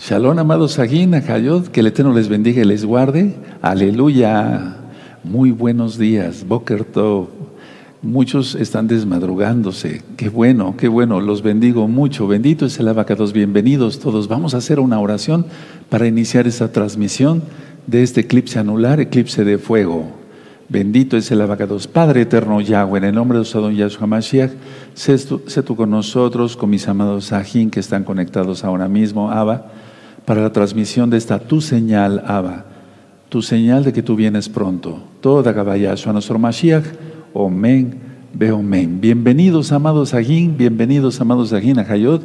Shalom, amados Sagín, Hayot, que el Eterno les bendiga y les guarde. Aleluya. Muy buenos días. Boker Tov. Muchos están desmadrugándose. Qué bueno, qué bueno. Los bendigo mucho. Bendito es el abacados. Bienvenidos todos. Vamos a hacer una oración para iniciar esta transmisión de este eclipse anular, eclipse de fuego. Bendito es el abacados. Padre eterno Yahweh, en el nombre de Sadón Yahshua Mashiach, sé tú, con nosotros, con mis amados Sajín que están conectados ahora mismo, Abba, para la transmisión de esta tu señal, Abba, tu señal de que tú vienes pronto. Toda Gabayashua, nuestro Mashiach, Omen, Beomen. Bienvenidos, amados Sajín, bienvenidos, amados Sajín, a Hayot.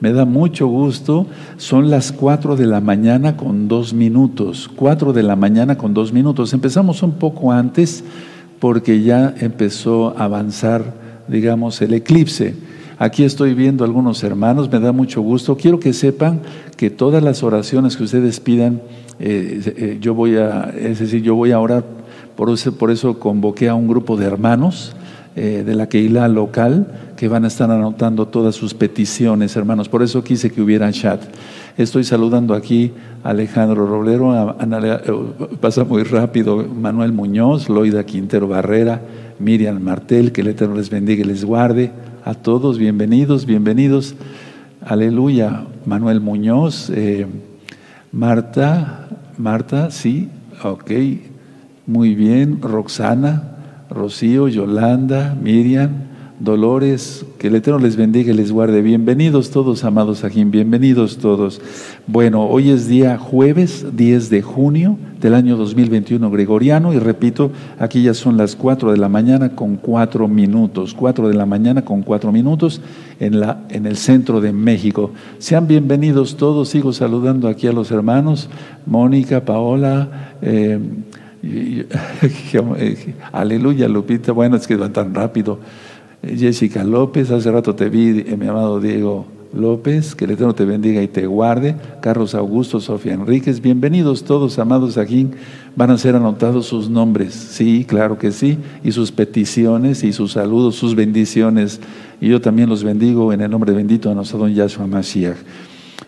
Me da mucho gusto. Son las cuatro de la mañana con dos minutos. Cuatro de la mañana con dos minutos. Empezamos un poco antes porque ya empezó a avanzar, digamos, el eclipse. Aquí estoy viendo algunos hermanos, me da mucho gusto. Quiero que sepan que todas las oraciones que ustedes pidan, eh, eh, yo voy a, es decir, yo voy a orar. Por eso, por eso convoqué a un grupo de hermanos eh, de la Keilah local que van a estar anotando todas sus peticiones, hermanos. Por eso quise que hubiera chat. Estoy saludando aquí a Alejandro Roblero, pasa muy rápido, Manuel Muñoz, Loida Quintero Barrera, Miriam Martel, que el Eterno les bendiga y les guarde. A todos, bienvenidos, bienvenidos. Aleluya. Manuel Muñoz, eh, Marta, Marta, sí, ok, muy bien. Roxana, Rocío, Yolanda, Miriam, Dolores, que el Eterno les bendiga y les guarde. Bienvenidos todos, amados Ajín, bienvenidos todos. Bueno, hoy es día jueves 10 de junio del año 2021 gregoriano y repito, aquí ya son las 4 de la mañana con 4 minutos, 4 de la mañana con 4 minutos en, la, en el centro de México. Sean bienvenidos todos, sigo saludando aquí a los hermanos, Mónica, Paola, eh, Aleluya, Lupita. Bueno, es que va tan rápido. Jessica López, hace rato te vi, eh, mi amado Diego López, que el Eterno te bendiga y te guarde. Carlos Augusto, Sofía Enríquez, bienvenidos todos, amados aquí. Van a ser anotados sus nombres, sí, claro que sí, y sus peticiones y sus saludos, sus bendiciones. Y yo también los bendigo en el nombre bendito de nuestro don Yahshua Mashiach.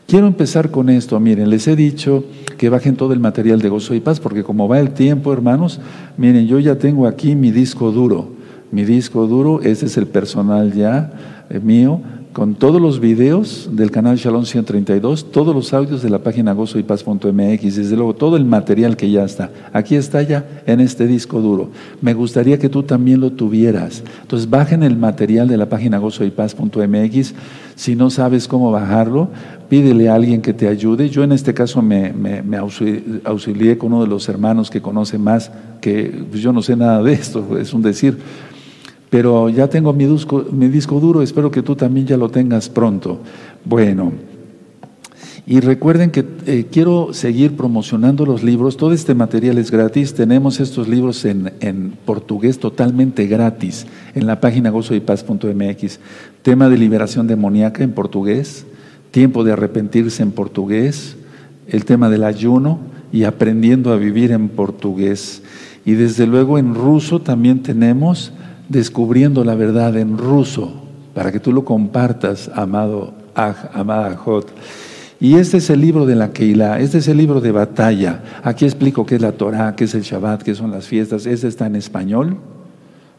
Quiero empezar con esto. Miren, les he dicho que bajen todo el material de gozo y paz, porque como va el tiempo, hermanos, miren, yo ya tengo aquí mi disco duro. Mi disco duro, ese es el personal ya eh, mío, con todos los videos del canal Shalom 132, todos los audios de la página gozoypaz.mx, desde luego todo el material que ya está. Aquí está ya en este disco duro. Me gustaría que tú también lo tuvieras. Entonces bajen el material de la página gozoypaz.mx. Si no sabes cómo bajarlo, pídele a alguien que te ayude. Yo en este caso me, me, auxilié con uno de los hermanos que conoce más, que pues, yo no sé nada de esto, es un decir pero ya tengo mi disco, mi disco duro, espero que tú también ya lo tengas pronto. Bueno, y recuerden que eh, quiero seguir promocionando los libros, todo este material es gratis, tenemos estos libros en, en portugués totalmente gratis en la página gozoypaz.mx, tema de liberación demoníaca en portugués, tiempo de arrepentirse en portugués, el tema del ayuno y aprendiendo a vivir en portugués. Y desde luego en ruso también tenemos descubriendo la verdad en ruso, para que tú lo compartas, amado Aj, amada Jot. Y este es el libro de la Keilah, este es el libro de batalla. Aquí explico qué es la Torah, qué es el Shabbat, qué son las fiestas. Este está en español,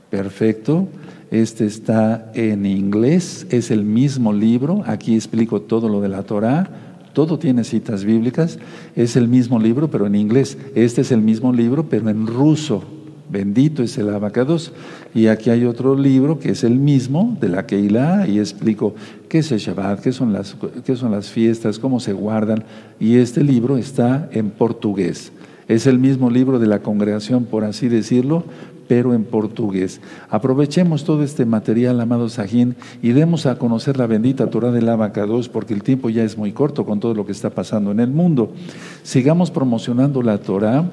perfecto. Este está en inglés, es el mismo libro. Aquí explico todo lo de la Torah. Todo tiene citas bíblicas. Es el mismo libro, pero en inglés. Este es el mismo libro, pero en ruso. Bendito es el abacados. Y aquí hay otro libro que es el mismo de la Keilah y explico qué es el Shabbat, qué son, las, qué son las fiestas, cómo se guardan. Y este libro está en portugués. Es el mismo libro de la congregación, por así decirlo, pero en portugués. Aprovechemos todo este material, amado Sajín, y demos a conocer la bendita Torah del abacados, porque el tiempo ya es muy corto con todo lo que está pasando en el mundo. Sigamos promocionando la Torah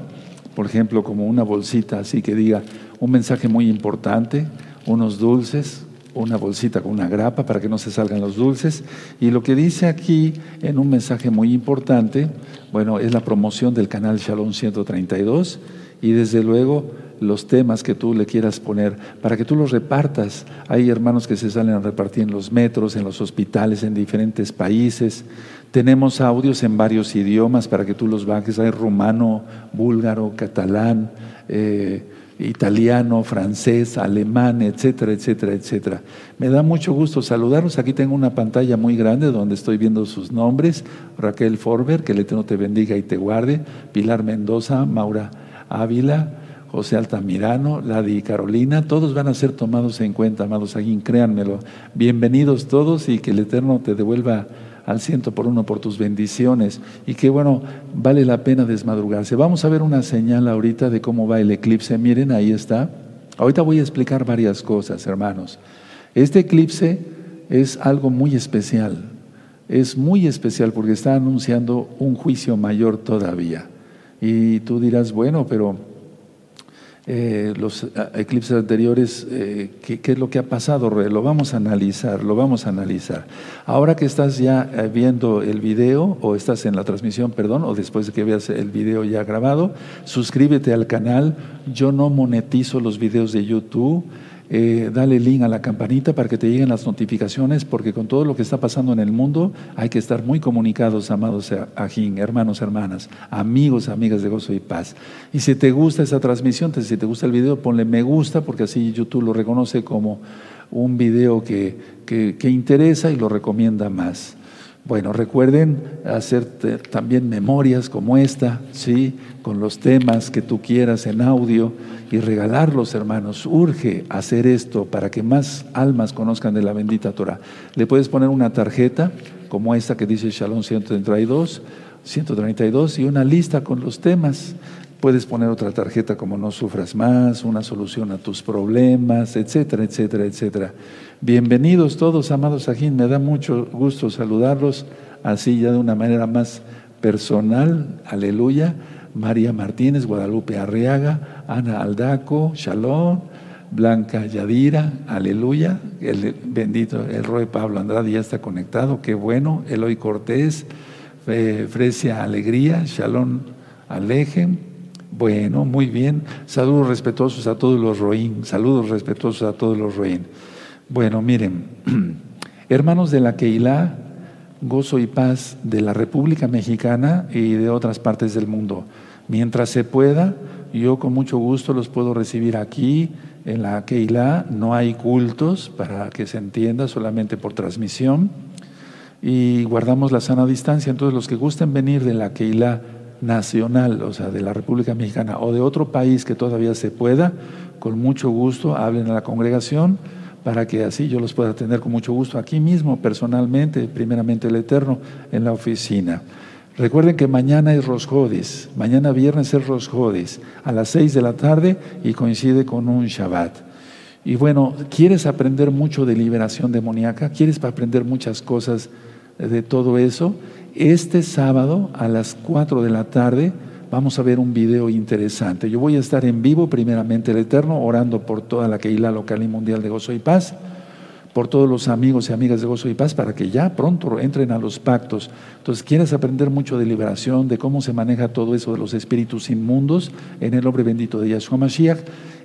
por ejemplo, como una bolsita así que diga un mensaje muy importante, unos dulces, una bolsita con una grapa para que no se salgan los dulces. Y lo que dice aquí en un mensaje muy importante, bueno, es la promoción del canal Shalom 132 y desde luego los temas que tú le quieras poner, para que tú los repartas. Hay hermanos que se salen a repartir en los metros, en los hospitales, en diferentes países. Tenemos audios en varios idiomas para que tú los bajes. Hay rumano, búlgaro, catalán, eh, italiano, francés, alemán, etcétera, etcétera, etcétera. Me da mucho gusto saludarlos. Aquí tengo una pantalla muy grande donde estoy viendo sus nombres. Raquel Forber, que el Eterno te bendiga y te guarde. Pilar Mendoza, Maura Ávila, José Altamirano, Ladi Carolina, todos van a ser tomados en cuenta, amados aquí, créanmelo. Bienvenidos todos y que el Eterno te devuelva al ciento por uno por tus bendiciones y que bueno, vale la pena desmadrugarse. Vamos a ver una señal ahorita de cómo va el eclipse. Miren, ahí está. Ahorita voy a explicar varias cosas, hermanos. Este eclipse es algo muy especial. Es muy especial porque está anunciando un juicio mayor todavía. Y tú dirás, bueno, pero eh, los eh, eclipses anteriores, eh, ¿qué, es lo que ha pasado? Lo vamos a analizar, lo vamos a analizar. Ahora que estás ya viendo el video, o estás en la transmisión, perdón, o después de que veas el video ya grabado, suscríbete al canal. Yo no monetizo los videos de YouTube. Eh, dale link a la campanita para que te lleguen las notificaciones, porque con todo lo que está pasando en el mundo hay que estar muy comunicados, amados ajín, hermanos, hermanas, amigos, amigas de gozo y paz. Y si te gusta esa transmisión, si te gusta el video, ponle me gusta, porque así YouTube lo reconoce como un video que, que interesa y lo recomienda más. Bueno, recuerden hacer también memorias como esta, ¿sí? Con los temas que tú quieras en audio y regalarlos, hermanos. Urge hacer esto para que más almas conozcan de la bendita Torah. Le puedes poner una tarjeta como esta que dice Shalom 132, 132 y una lista con los temas. Puedes poner otra tarjeta como no sufras más, una solución a tus problemas, etcétera, etcétera, etcétera. Bienvenidos todos, amados aquí. Me da mucho gusto saludarlos así ya de una manera más personal. Aleluya. María Martínez, Guadalupe Arriaga, Ana Aldaco, Shalom, Blanca Yadira, aleluya. El bendito, el Roy Pablo Andrade ya está conectado, qué bueno. Eloy Cortés, Fresia Alegría, Shalom Alejem. Bueno, muy bien. Saludos respetuosos a todos los Roín. Saludos respetuosos a todos los Roín. Bueno, miren, hermanos de la Keilah, gozo y paz de la República Mexicana y de otras partes del mundo. Mientras se pueda, yo con mucho gusto los puedo recibir aquí en la Keilah. No hay cultos para que se entienda, solamente por transmisión. Y guardamos la sana distancia. Entonces, los que gusten venir de la Keilah nacional, o sea, de la República Mexicana o de otro país que todavía se pueda, con mucho gusto hablen a la congregación para que así yo los pueda tener con mucho gusto aquí mismo, personalmente, primeramente el Eterno, en la oficina. Recuerden que mañana es Rosjodis, mañana viernes es Rosjodis, a las seis de la tarde y coincide con un Shabbat. Y bueno, ¿quieres aprender mucho de liberación demoníaca? ¿Quieres aprender muchas cosas de todo eso? Este sábado a las cuatro de la tarde vamos a ver un video interesante. Yo voy a estar en vivo, primeramente el Eterno, orando por toda la Keilah local y mundial de Gozo y Paz, por todos los amigos y amigas de Gozo y Paz, para que ya pronto entren a los pactos. Entonces, quieres aprender mucho de liberación, de cómo se maneja todo eso de los espíritus inmundos en el nombre bendito de Yahshua Mashiach,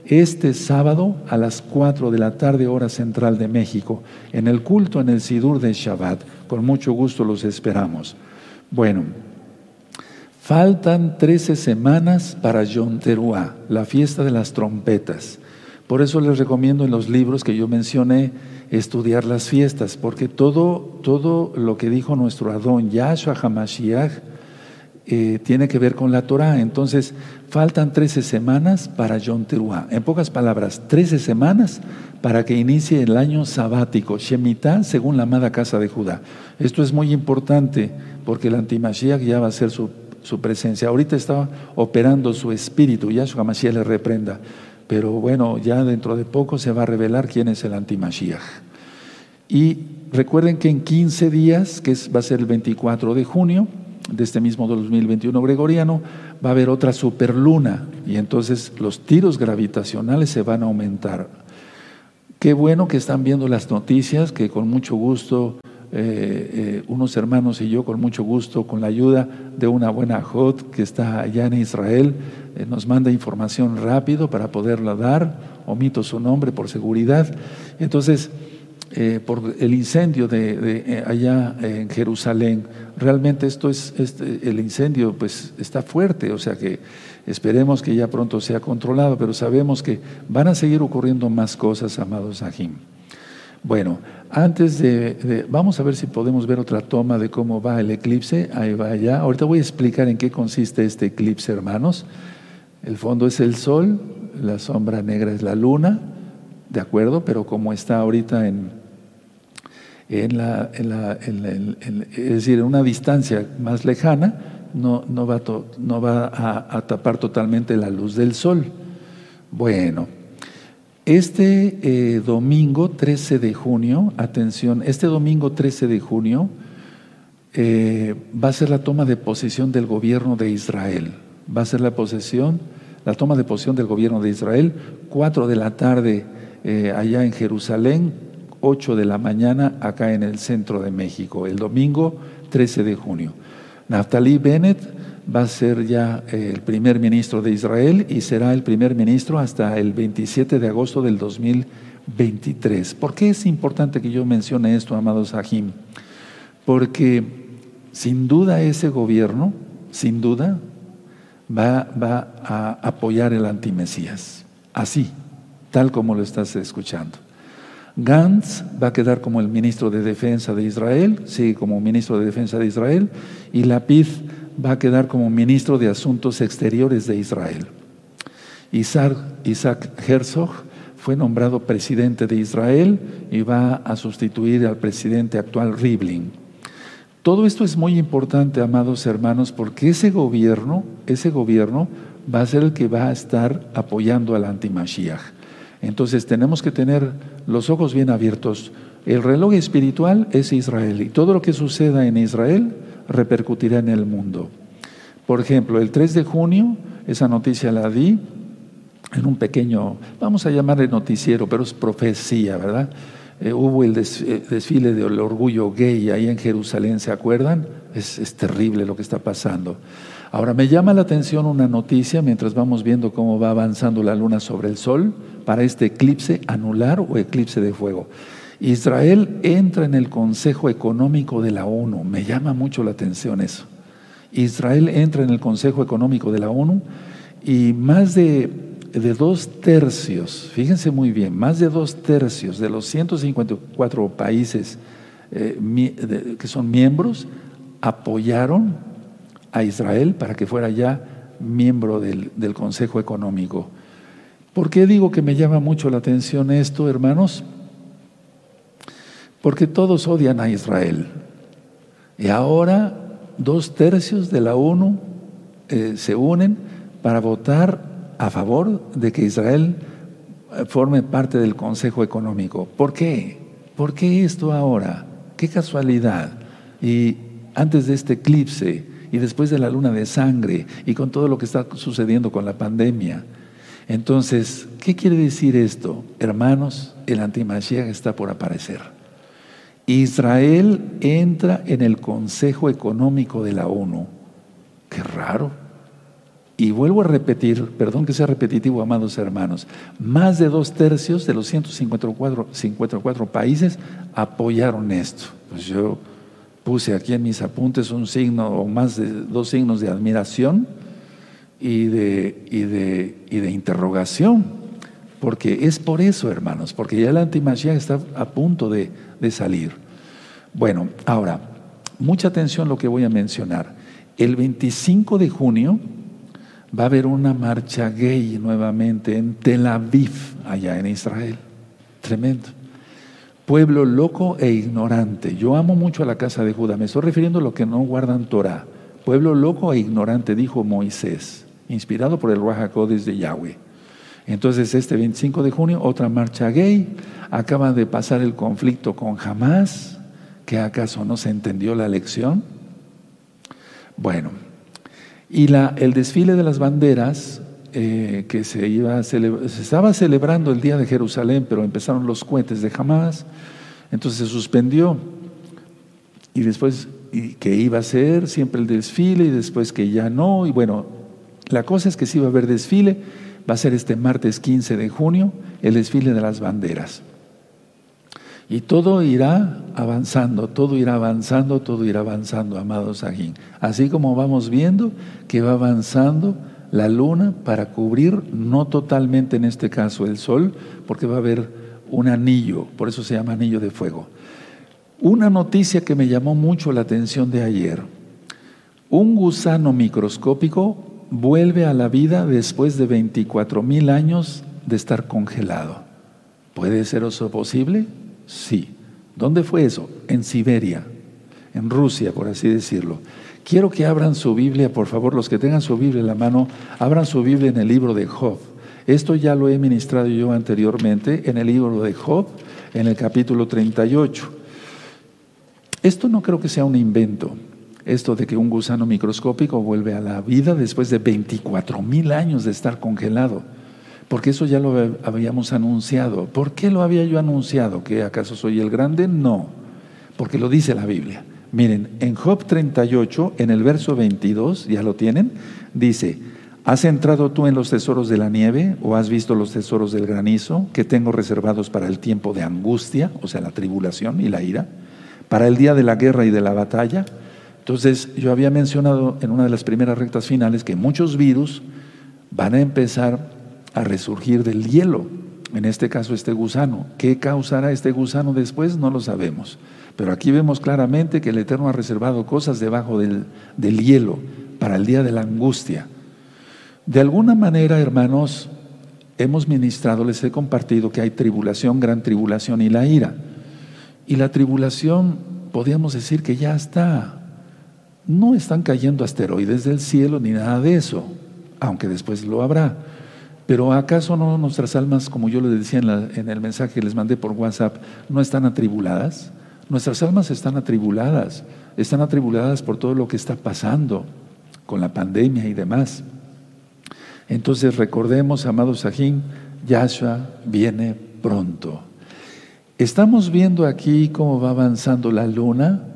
este sábado a las 4 de la tarde, hora central de México, en el culto en el Sidur de Shabbat. Con mucho gusto los esperamos. Bueno, Faltan 13 semanas para Yom Teruah, la fiesta de las trompetas. Por eso les recomiendo en los libros que yo mencioné estudiar las fiestas, porque todo, todo lo que dijo nuestro Adón Yahshua HaMashiach eh, tiene que ver con la Torah. Entonces, faltan 13 semanas para Yom Teruah. En pocas palabras, 13 semanas para que inicie el año sabático, Shemitah, según la amada casa de Judá. Esto es muy importante porque el antimashiach ya va a ser su su presencia. Ahorita está operando su espíritu, Yahshua Mashiach le reprenda. Pero bueno, ya dentro de poco se va a revelar quién es el antimashiach. Y recuerden que en 15 días, que va a ser el 24 de junio de este mismo 2021 gregoriano, va a haber otra superluna y entonces los tiros gravitacionales se van a aumentar. Qué bueno que están viendo las noticias, que con mucho gusto eh, unos hermanos y yo con mucho gusto, con la ayuda de una buena Jot que está allá en Israel, nos manda información rápido para poderla dar, omito su nombre por seguridad. Entonces, por el incendio de, allá en Jerusalén, realmente esto es, este, el incendio pues está fuerte, o sea que Esperemos que ya pronto sea controlado, pero sabemos que van a seguir ocurriendo más cosas, amados Ajim. Bueno, antes de, vamos a ver si podemos ver otra toma de cómo va el eclipse. Ahí va ya. Ahorita voy a explicar en qué consiste este eclipse, hermanos. El fondo es el sol, la sombra negra es la luna, de acuerdo, pero como está ahorita en, en la, en la es decir, en una distancia más lejana, no, no va, no va a, tapar totalmente la luz del sol. Bueno, este eh, domingo 13 de junio, atención, este domingo 13 de junio eh, va a ser la toma de posesión del gobierno de Israel. Va a ser la posesión, la toma de posesión del gobierno de Israel, 4 de la tarde eh, allá en Jerusalén, 8 de la mañana acá en el centro de México, el domingo 13 de junio. Naftali Bennett va a ser ya eh, el primer ministro de Israel y será el primer ministro hasta el 27 de agosto del 2023. ¿Por qué es importante que yo mencione esto, amados Sahim? Porque sin duda ese gobierno, sin duda, va, va a apoyar el antimesías. Así, tal como lo estás escuchando. Gantz va a quedar como el ministro de Defensa de Israel, sigue como ministro de Defensa de Israel, y Lapid va a quedar como ministro de Asuntos Exteriores de Israel. Isaac, Herzog fue nombrado presidente de Israel y va a sustituir al presidente actual Rivlin. Todo esto es muy importante, amados hermanos, porque ese gobierno, ese gobierno va a ser el que va a estar apoyando al antimashiach. Entonces tenemos que tener los ojos bien abiertos. El reloj espiritual es Israel y todo lo que suceda en Israel repercutirá en el mundo. Por ejemplo, el 3 de junio, esa noticia la di en un pequeño, vamos a llamarle noticiero, pero es profecía, ¿verdad? Eh, hubo el eh, desfile del orgullo gay ahí en Jerusalén, ¿se acuerdan? Es, es terrible lo que está pasando. Ahora, me llama la atención una noticia mientras vamos viendo cómo va avanzando la luna sobre el sol para este eclipse anular o eclipse de fuego. Israel entra en el Consejo Económico de la ONU. Me llama mucho la atención eso. Israel entra en el Consejo Económico de la ONU y más de, dos tercios, fíjense muy bien, más de dos tercios de los 154 países eh, que son miembros apoyaron a Israel para que fuera ya miembro del, Consejo Económico. ¿Por qué digo que me llama mucho la atención esto, hermanos? Porque todos odian a Israel. Y ahora dos tercios de la ONU eh, se unen para votar a favor de que Israel eh, forme parte del Consejo Económico. ¿Por qué? ¿Por qué esto ahora? Qué casualidad. Y antes de este eclipse, y después de la luna de sangre y con todo lo que está sucediendo con la pandemia. Entonces, ¿qué quiere decir esto? Hermanos, el antimashiach está por aparecer. Israel entra en el Consejo Económico de la ONU. Qué raro. Y vuelvo a repetir, perdón que sea repetitivo, amados hermanos, más de dos tercios de los 154 54 países apoyaron esto. Pues yo puse aquí en mis apuntes un signo o más de dos signos de admiración y de, y de, y de interrogación, porque es por eso, hermanos, porque ya la antimachía está a punto de, de salir. Bueno, ahora, mucha atención lo que voy a mencionar. El 25 de junio va a haber una marcha gay nuevamente en Tel Aviv, allá en Israel. Tremendo pueblo loco e ignorante. Yo amo mucho a la casa de Judá. Me estoy refiriendo a lo que no guardan Torah. Pueblo loco e ignorante, dijo Moisés, inspirado por el Ruajacodes de Yahweh. Entonces, este 25 de junio, otra marcha gay. Acaba de pasar el conflicto con Hamas. ¿Que acaso no se entendió la lección? Bueno, y la, el desfile de las banderas eh, que se, iba se estaba celebrando el Día de Jerusalén, pero empezaron los cohetes de Hamas, entonces se suspendió. y después que iba a ser siempre el desfile y después que ya no. Y bueno, la cosa es que sí va a haber desfile, va a ser este martes 15 de junio el desfile de las banderas. Y todo irá avanzando, todo irá avanzando, todo irá avanzando, amados aquí. Así como vamos viendo que va avanzando la luna para cubrir, no totalmente en este caso el sol, porque va a haber un anillo, por eso se llama anillo de fuego. Una noticia que me llamó mucho la atención de ayer. Un gusano microscópico vuelve a la vida después de 24 mil años de estar congelado. ¿Puede ser eso posible? Sí. ¿Dónde fue eso? En Siberia, en Rusia, por así decirlo. Quiero que abran su Biblia, por favor, los que tengan su Biblia en la mano, abran su Biblia en el libro de Job. Esto ya lo he ministrado yo anteriormente en el libro de Job, en el capítulo 38. Esto no creo que sea un invento, esto de que un gusano microscópico vuelve a la vida después de 24 mil años de estar congelado, porque eso ya lo habíamos anunciado. ¿Por qué lo había yo anunciado? ¿Que acaso soy el grande? No, porque lo dice la Biblia. Miren, en Job 38, en el verso 22, ya lo tienen, dice, ¿has entrado tú en los tesoros de la nieve o has visto los tesoros del granizo que tengo reservados para el tiempo de angustia, o sea, la tribulación y la ira, para el día de la guerra y de la batalla? Entonces, yo había mencionado en una de las primeras rectas finales que muchos virus van a empezar a resurgir del hielo, en este caso este gusano. ¿Qué causará este gusano después? No lo sabemos. Pero aquí vemos claramente que el Eterno ha reservado cosas debajo del, hielo para el día de la angustia. De alguna manera, hermanos, hemos ministrado, les he compartido que hay tribulación, gran tribulación y la ira. Y la tribulación, podríamos decir que ya está. No están cayendo asteroides del cielo ni nada de eso, aunque después lo habrá. Pero ¿acaso no nuestras almas, como yo les decía en, en el mensaje que les mandé por WhatsApp, no están atribuladas? Nuestras almas están atribuladas, están atribuladas por todo lo que está pasando con la pandemia y demás. Entonces recordemos, amados Sajín, Yahshua viene pronto. Estamos viendo aquí cómo va avanzando la luna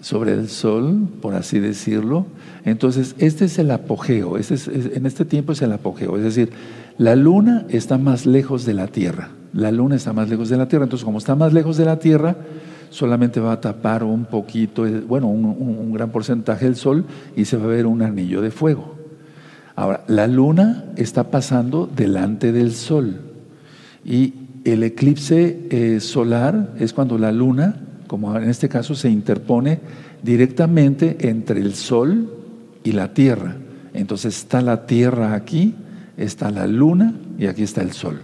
sobre el sol, por así decirlo. Entonces, este es el apogeo, este en este tiempo es el apogeo, es decir, la luna está más lejos de la Tierra, la luna está más lejos de la Tierra, entonces como está más lejos de la Tierra, solamente va a tapar un poquito, bueno, un, gran porcentaje del sol y se va a ver un anillo de fuego. Ahora, la luna está pasando delante del sol y el eclipse eh, solar es cuando la luna, como en este caso, se interpone directamente entre el sol y la tierra. Entonces está la tierra aquí, está la luna y aquí está el sol.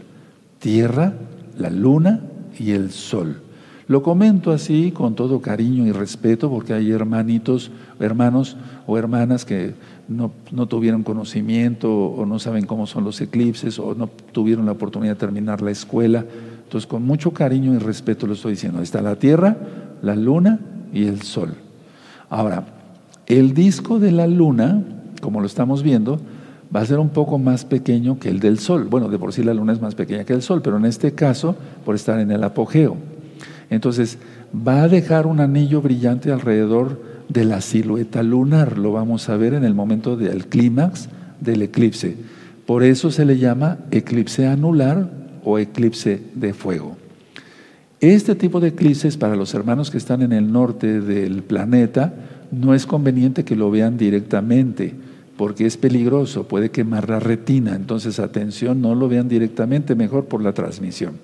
Tierra, la luna y el sol. Lo comento así con todo cariño y respeto porque hay hermanitos, hermanos o hermanas que no, tuvieron conocimiento o no saben cómo son los eclipses o no tuvieron la oportunidad de terminar la escuela. Entonces, con mucho cariño y respeto lo estoy diciendo. Está la Tierra, la Luna y el Sol. Ahora, el disco de la Luna, como lo estamos viendo, va a ser un poco más pequeño que el del Sol. Bueno, de por sí la Luna es más pequeña que el Sol, pero en este caso, por estar en el apogeo. Entonces, va a dejar un anillo brillante alrededor de la silueta lunar. Lo vamos a ver en el momento del clímax del eclipse. Por eso se le llama eclipse anular o eclipse de fuego. Este tipo de eclipses para los hermanos que están en el norte del planeta no es conveniente que lo vean directamente porque es peligroso, puede quemar la retina. Entonces, atención, no lo vean directamente, mejor por la transmisión.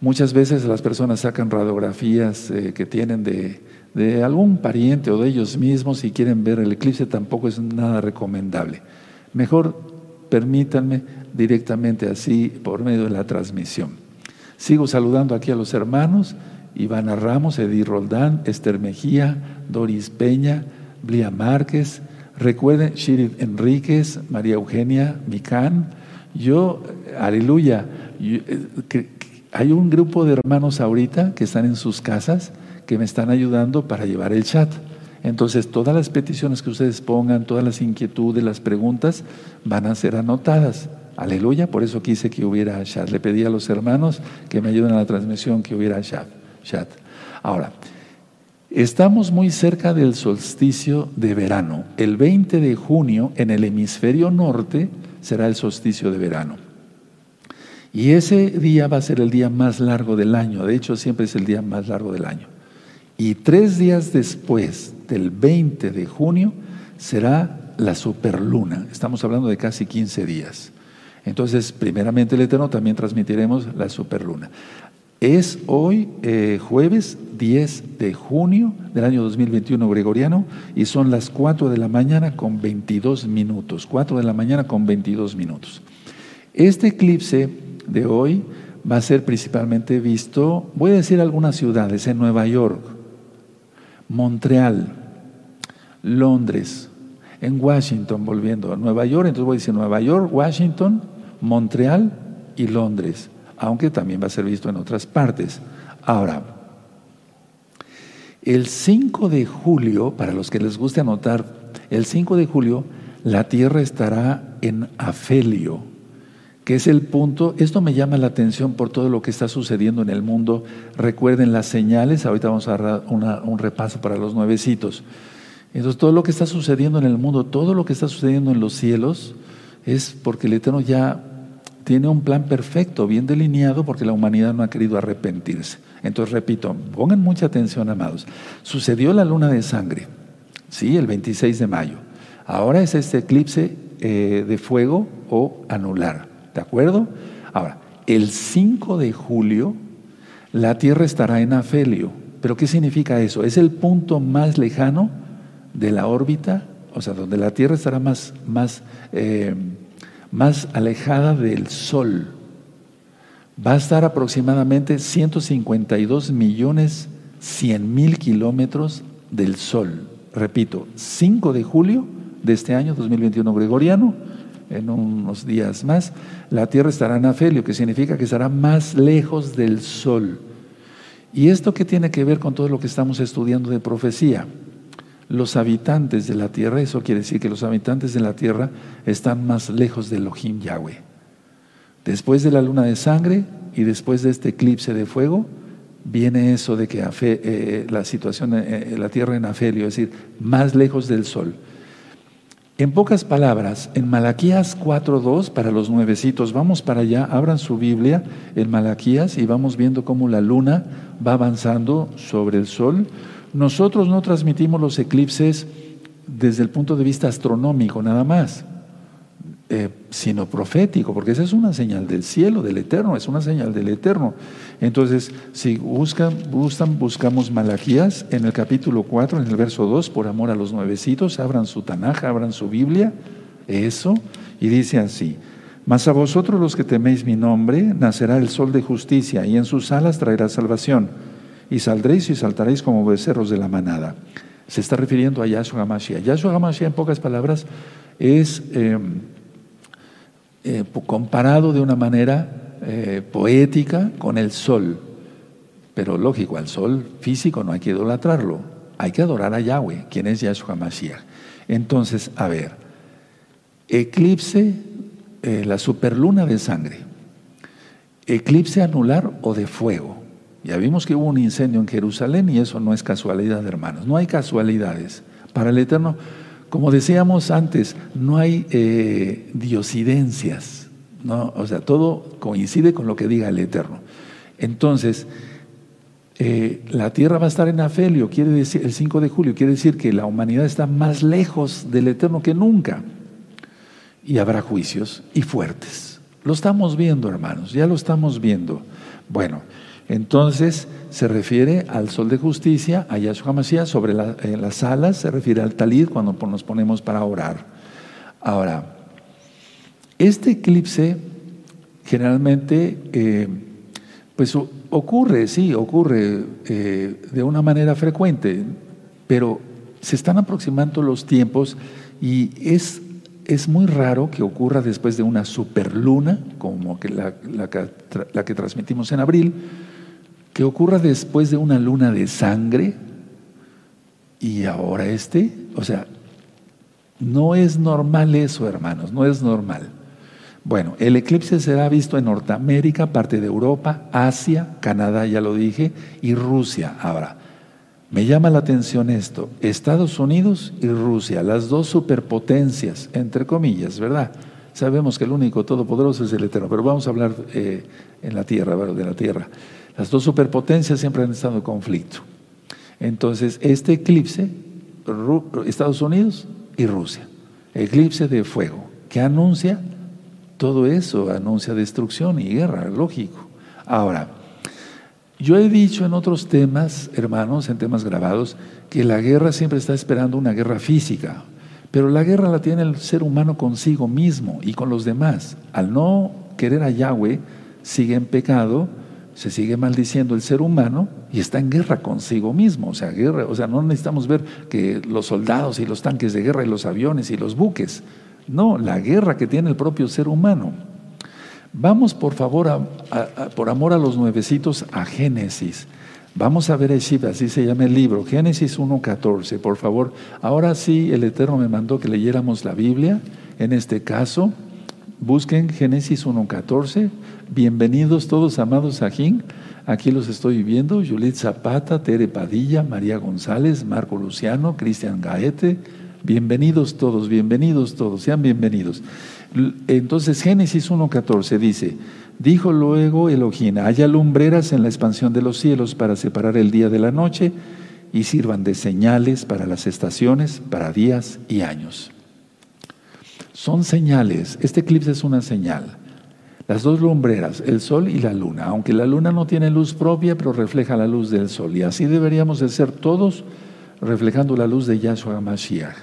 Muchas veces las personas sacan radiografías eh, que tienen de, de, algún pariente o de ellos mismos y quieren ver el eclipse, tampoco es nada recomendable. Mejor permítanme directamente así por medio de la transmisión. Sigo saludando aquí a los hermanos, Ivana Ramos, Edith Roldán, Esther Mejía, Doris Peña, Blia Márquez, recuerden Shirin Enríquez, María Eugenia Micán, yo, aleluya, eh, hay un grupo de hermanos ahorita que están en sus casas que me están ayudando para llevar el chat. Entonces, todas las peticiones que ustedes pongan, todas las inquietudes, las preguntas, van a ser anotadas. Aleluya, por eso quise que hubiera chat. Le pedí a los hermanos que me ayuden a la transmisión que hubiera chat. Ahora, Estamos muy cerca del solsticio de verano. El 20 de junio en el hemisferio norte será el solsticio de verano. Y ese día va a ser el día más largo del año. De hecho, siempre es el día más largo del año. Y tres días después del 20 de junio será la superluna. Estamos hablando de casi 15 días. Entonces, primeramente el Eterno también transmitiremos la superluna. Es hoy eh, jueves 10 de junio del año 2021 gregoriano y son las 4 de la mañana con 22 minutos. 4 de la mañana con 22 minutos. Este eclipse de hoy va a ser principalmente visto, voy a decir algunas ciudades, en Nueva York, Montreal, Londres, en Washington, volviendo a Nueva York, entonces voy a decir Nueva York, Washington, Montreal y Londres, aunque también va a ser visto en otras partes. Ahora, el 5 de julio, para los que les guste anotar, el 5 de julio la Tierra estará en Afelio, que es el punto, esto me llama la atención por todo lo que está sucediendo en el mundo. Recuerden las señales, ahorita vamos a dar un repaso para los nuevecitos. Entonces, todo lo que está sucediendo en el mundo, todo lo que está sucediendo en los cielos, es porque el Eterno ya tiene un plan perfecto, bien delineado, porque la humanidad no ha querido arrepentirse. Entonces, repito, pongan mucha atención, amados. Sucedió la luna de sangre, ¿sí? El 26 de mayo. Ahora es este eclipse eh, de fuego o anular, ¿de acuerdo? Ahora, el 5 de julio, la Tierra estará en afelio. ¿Pero qué significa eso? Es el punto más lejano de la órbita, o sea, donde la Tierra estará más, más, eh, más alejada del Sol. Va a estar aproximadamente 152 millones 100 mil kilómetros del Sol. Repito, 5 de julio de este año 2021 gregoriano, en unos días más, la Tierra estará en afelio, que significa que estará más lejos del Sol. ¿Y esto qué tiene que ver con todo lo que estamos estudiando de profecía? Los habitantes de la tierra, eso quiere decir que los habitantes de la tierra están más lejos de Elohim Yahweh. Después de la luna de sangre y después de este eclipse de fuego, viene eso de que eh, la situación, eh, la tierra en afelio, es decir, más lejos del sol. En pocas palabras, en Malaquías 4.2, para los nuevecitos, vamos para allá, abran su Biblia en Malaquías y vamos viendo cómo la luna va avanzando sobre el sol. Nosotros no transmitimos los eclipses desde el punto de vista astronómico nada más, eh, sino profético, porque esa es una señal del cielo, del eterno, es una señal del eterno. Entonces, si buscan, buscan buscamos Malaquías en el capítulo 4, en el verso 2, por amor a los nuevecitos, abran su tanaja, abran su Biblia, eso, y dice así. Mas a vosotros los que teméis mi nombre, nacerá el sol de justicia, y en sus alas traerá salvación y saldréis y saltaréis como becerros de la manada. Se está refiriendo a Yahshua HaMashiach. Yahshua HaMashiach, en pocas palabras, es em, eh, comparado de una manera eh, poética con el sol. Pero lógico, al sol físico no hay que idolatrarlo, hay que adorar a Yahweh, quien es Yahshua HaMashiach. Entonces, a ver, eclipse, eh, la superluna de sangre, eclipse anular o de fuego. Ya vimos que hubo un incendio en Jerusalén y eso no es casualidad, hermanos. No hay casualidades. Para el Eterno, como decíamos antes, no hay eh, diosidencias. ¿no? O sea, todo coincide con lo que diga el Eterno. Entonces, eh, la tierra va a estar en afelio, quiere decir, el 5 de julio, quiere decir que la humanidad está más lejos del Eterno que nunca. Y habrá juicios y fuertes. Lo estamos viendo, hermanos, ya lo estamos viendo. Bueno, entonces se refiere al sol de justicia, a Yahshua Mashiach, sobre las alas, se refiere al talid cuando nos ponemos para orar. Ahora, este eclipse generalmente, eh, pues ocurre, sí, ocurre eh, de una manera frecuente, pero se están aproximando los tiempos y es, es muy raro que ocurra después de una superluna, como que la, la que transmitimos en abril, que ocurra después de una luna de sangre y ahora este, o sea, no es normal eso, hermanos, no es normal. Bueno, el eclipse será visto en Norteamérica, parte de Europa, Asia, Canadá, ya lo dije, y Rusia. Ahora, Me llama la atención esto. Estados Unidos y Rusia, las dos superpotencias, entre comillas, ¿verdad? Sabemos que el único todopoderoso es el Eterno, pero vamos a hablar eh, en la tierra, de la tierra. Las dos superpotencias siempre han estado en conflicto. Entonces, este eclipse, Estados Unidos y Rusia, eclipse de fuego, que anuncia todo eso, anuncia destrucción y guerra, lógico. Ahora, yo he dicho en otros temas, hermanos, en temas grabados, que la guerra siempre está esperando una guerra física, pero la guerra la tiene el ser humano consigo mismo y con los demás. Al no querer a Yahweh, sigue en pecado, se sigue maldiciendo el ser humano y está en guerra consigo mismo. O sea, guerra, o sea, no necesitamos ver que los soldados y los tanques de guerra y los aviones y los buques. No, la guerra que tiene el propio ser humano. Vamos, por favor, por amor a los nuevecitos, a Génesis. Vamos a ver así se llama el libro, Génesis 1.14, por favor. Ahora sí, el Eterno me mandó que leyéramos la Biblia, en este caso. Busquen Génesis 1.14. Bienvenidos todos, amados Ajín. Aquí los estoy viendo. Juliet Zapata, Tere Padilla, María González, Marco Luciano, Cristian Gaete. Bienvenidos todos, bienvenidos todos, sean bienvenidos. Entonces Génesis 1.14 dice, Dijo luego Elohim, haya lumbreras en la expansión de los cielos para separar el día de la noche y sirvan de señales para las estaciones, para días y años. Son señales, este eclipse es una señal. Las dos lumbreras, el sol y la luna, aunque la luna no tiene luz propia, pero refleja la luz del sol. Y así deberíamos de ser todos reflejando la luz de Yahshua Mashiach.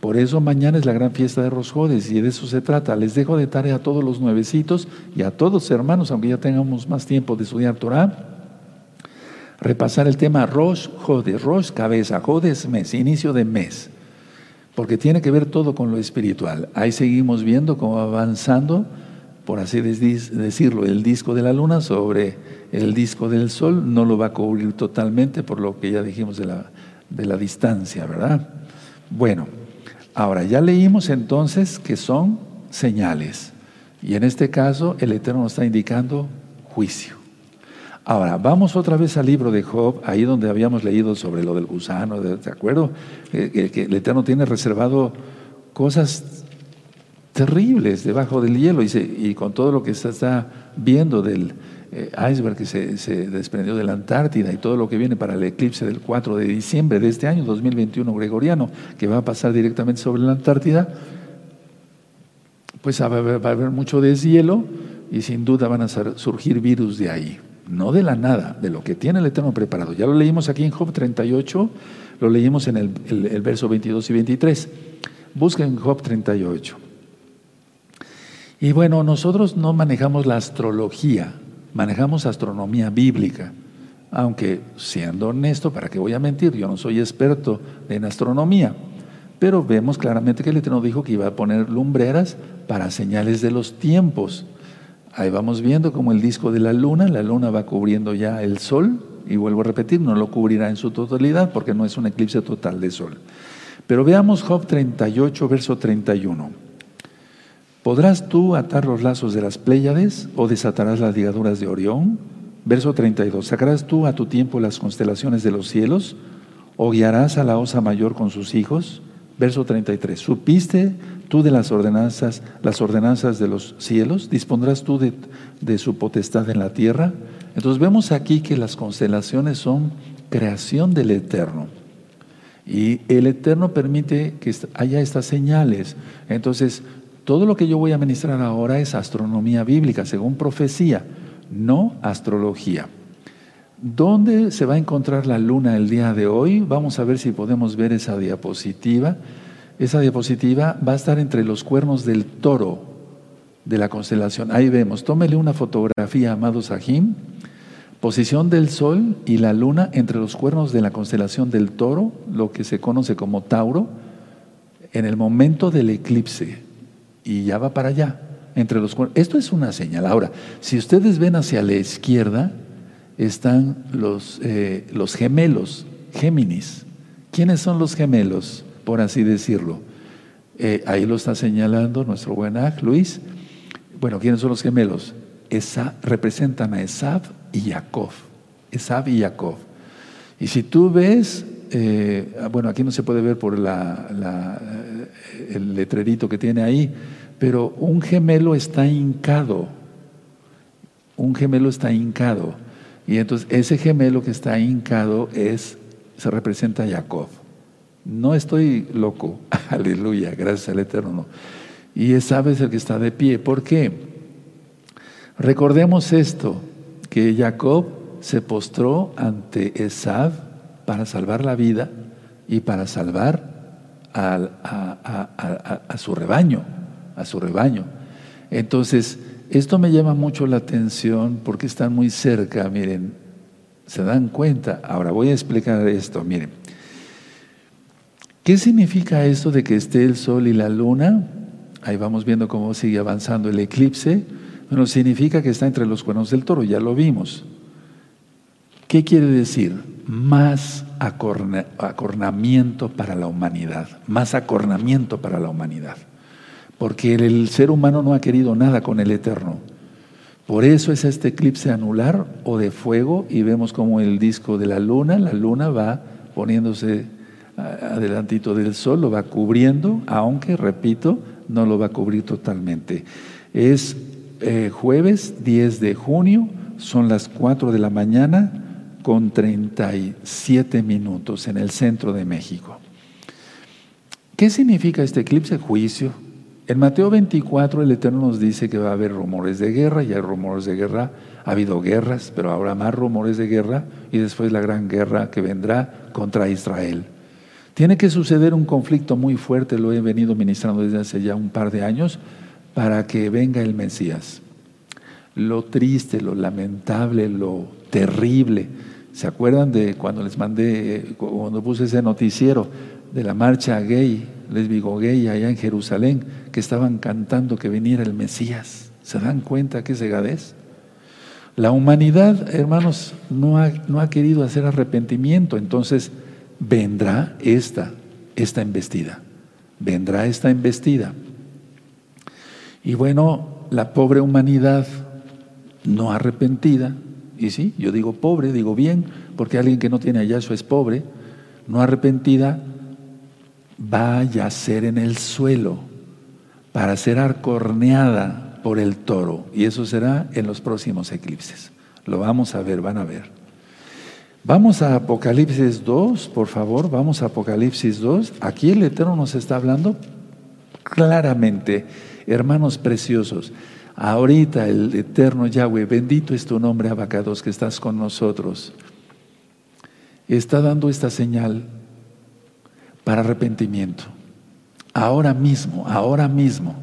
Por eso mañana es la gran fiesta de Rosjodes y de eso se trata. Les dejo de tarea a todos los nuevecitos y a todos hermanos, aunque ya tengamos más tiempo de estudiar Torah, repasar el tema Rosh Jodes, Rosh cabeza, Jodes mes, inicio de mes, porque tiene que ver todo con lo espiritual. Ahí seguimos viendo cómo avanzando, por así decirlo, el disco de la luna sobre el disco del sol, no lo va a cubrir totalmente por lo que ya dijimos de la, de la distancia, ¿verdad? Bueno. Ahora, ya leímos entonces que son señales. Y en este caso el Eterno nos está indicando juicio. Ahora, vamos otra vez al libro de Job, ahí donde habíamos leído sobre lo del gusano, ¿de acuerdo? Que, el Eterno tiene reservado cosas terribles debajo del hielo y, con todo lo que se está viendo del, eh, iceberg que se, desprendió de la Antártida y todo lo que viene para el eclipse del 4 de diciembre de este año, 2021 gregoriano, que va a pasar directamente sobre la Antártida, pues va a haber, mucho deshielo y sin duda van a surgir virus de ahí. No de la nada, de lo que tiene el Eterno preparado. Ya lo leímos aquí en Job 38, lo leímos en el, el verso 22 y 23. Busquen Job 38. Y bueno, nosotros no manejamos la astrología, manejamos astronomía bíblica. Aunque, siendo honesto, ¿para qué voy a mentir? Yo no soy experto en astronomía. Pero vemos claramente que el Eterno dijo que iba a poner lumbreras para señales de los tiempos. Ahí vamos viendo como el disco de la luna, la luna va cubriendo ya el sol, y vuelvo a repetir, no lo cubrirá en su totalidad porque no es un eclipse total de sol. Pero veamos Job 38, verso 31. ¿Podrás tú atar los lazos de las Pléyades o desatarás las ligaduras de Orión? Verso 32. ¿Sacarás tú a tu tiempo las constelaciones de los cielos o guiarás a la osa mayor con sus hijos? Verso 33. ¿Supiste tú de las ordenanzas, las ordenanzas de los cielos? ¿Dispondrás tú de, de su potestad en la tierra? Entonces vemos aquí que las constelaciones son creación del Eterno. Y el Eterno permite que haya estas señales. Entonces, todo lo que yo voy a ministrar ahora es astronomía bíblica, según profecía, no astrología. ¿Dónde se va a encontrar la luna el día de hoy? Vamos a ver si podemos ver esa diapositiva. Esa diapositiva va a estar entre los cuernos del toro de la constelación. Ahí vemos, tómele una fotografía, amado Sahim. Posición del sol y la luna entre los cuernos de la constelación del toro, lo que se conoce como Tauro, en el momento del eclipse y ya va para allá. Entre los Esto es una señal. Ahora, si ustedes ven hacia la izquierda, están los, eh, los gemelos, Géminis. ¿Quiénes son los gemelos, por así decirlo? Eh, ahí lo está señalando nuestro buen Aj, Luis. Bueno, ¿quiénes son los gemelos? Esa, representan a Esab y Jacob. Esab y Jacob. Y si tú ves, eh, bueno, aquí no se puede ver por la, el letrerito que tiene ahí, pero un gemelo está hincado. Un gemelo está hincado. Y entonces ese gemelo que está hincado es, se representa a Jacob. No estoy loco, aleluya, gracias al Eterno. Y es el que está de pie. ¿Por qué? Recordemos esto, que Jacob se postró ante Esav para salvar la vida y para salvar a su rebaño a su rebaño. Entonces, esto me llama mucho la atención porque están muy cerca, miren, se dan cuenta. Ahora voy a explicar esto, miren. ¿Qué significa esto de que esté el sol y la luna? Ahí vamos viendo cómo sigue avanzando el eclipse. Bueno, significa que está entre los cuernos del toro, ya lo vimos. ¿Qué quiere decir? Más acornamiento para la humanidad, más acornamiento para la humanidad porque el ser humano no ha querido nada con el Eterno. Por eso es este eclipse anular o de fuego y vemos como el disco de la luna, la luna va poniéndose adelantito del sol, lo va cubriendo, aunque, repito, no lo va a cubrir totalmente. Es eh, jueves 10 de junio, son las 4 de la mañana con 37 minutos en el centro de México. ¿Qué significa este eclipse? Juicio, en Mateo 24 el Eterno nos dice que va a haber rumores de guerra, y hay rumores de guerra, ha habido guerras, pero habrá más rumores de guerra y después la gran guerra que vendrá contra Israel. Tiene que suceder un conflicto muy fuerte, lo he venido ministrando desde hace ya un par de años, para que venga el Mesías. Lo triste, lo lamentable, lo terrible. ¿Se acuerdan de cuando les mandé, cuando puse ese noticiero de la marcha gay lesbigo gay allá en Jerusalén, que estaban cantando que viniera el Mesías. ¿Se dan cuenta qué segadez? La humanidad, hermanos, no ha, no ha querido hacer arrepentimiento, entonces vendrá esta, esta embestida. Vendrá esta embestida. Y bueno, la pobre humanidad no arrepentida, y sí, yo digo pobre, digo bien, porque alguien que no tiene a Yahshua es pobre, no arrepentida, va a yacer en el suelo para ser arcorneada por el toro. Y eso será en los próximos eclipses. Lo vamos a ver, van a ver. Vamos a Apocalipsis 2, por favor, vamos a Apocalipsis 2. Aquí el Eterno nos está hablando claramente, hermanos preciosos. Ahorita el Eterno Yahweh, bendito es tu nombre, Abacados, que estás con nosotros. Está dando esta señal para arrepentimiento. Ahora mismo, ahora mismo,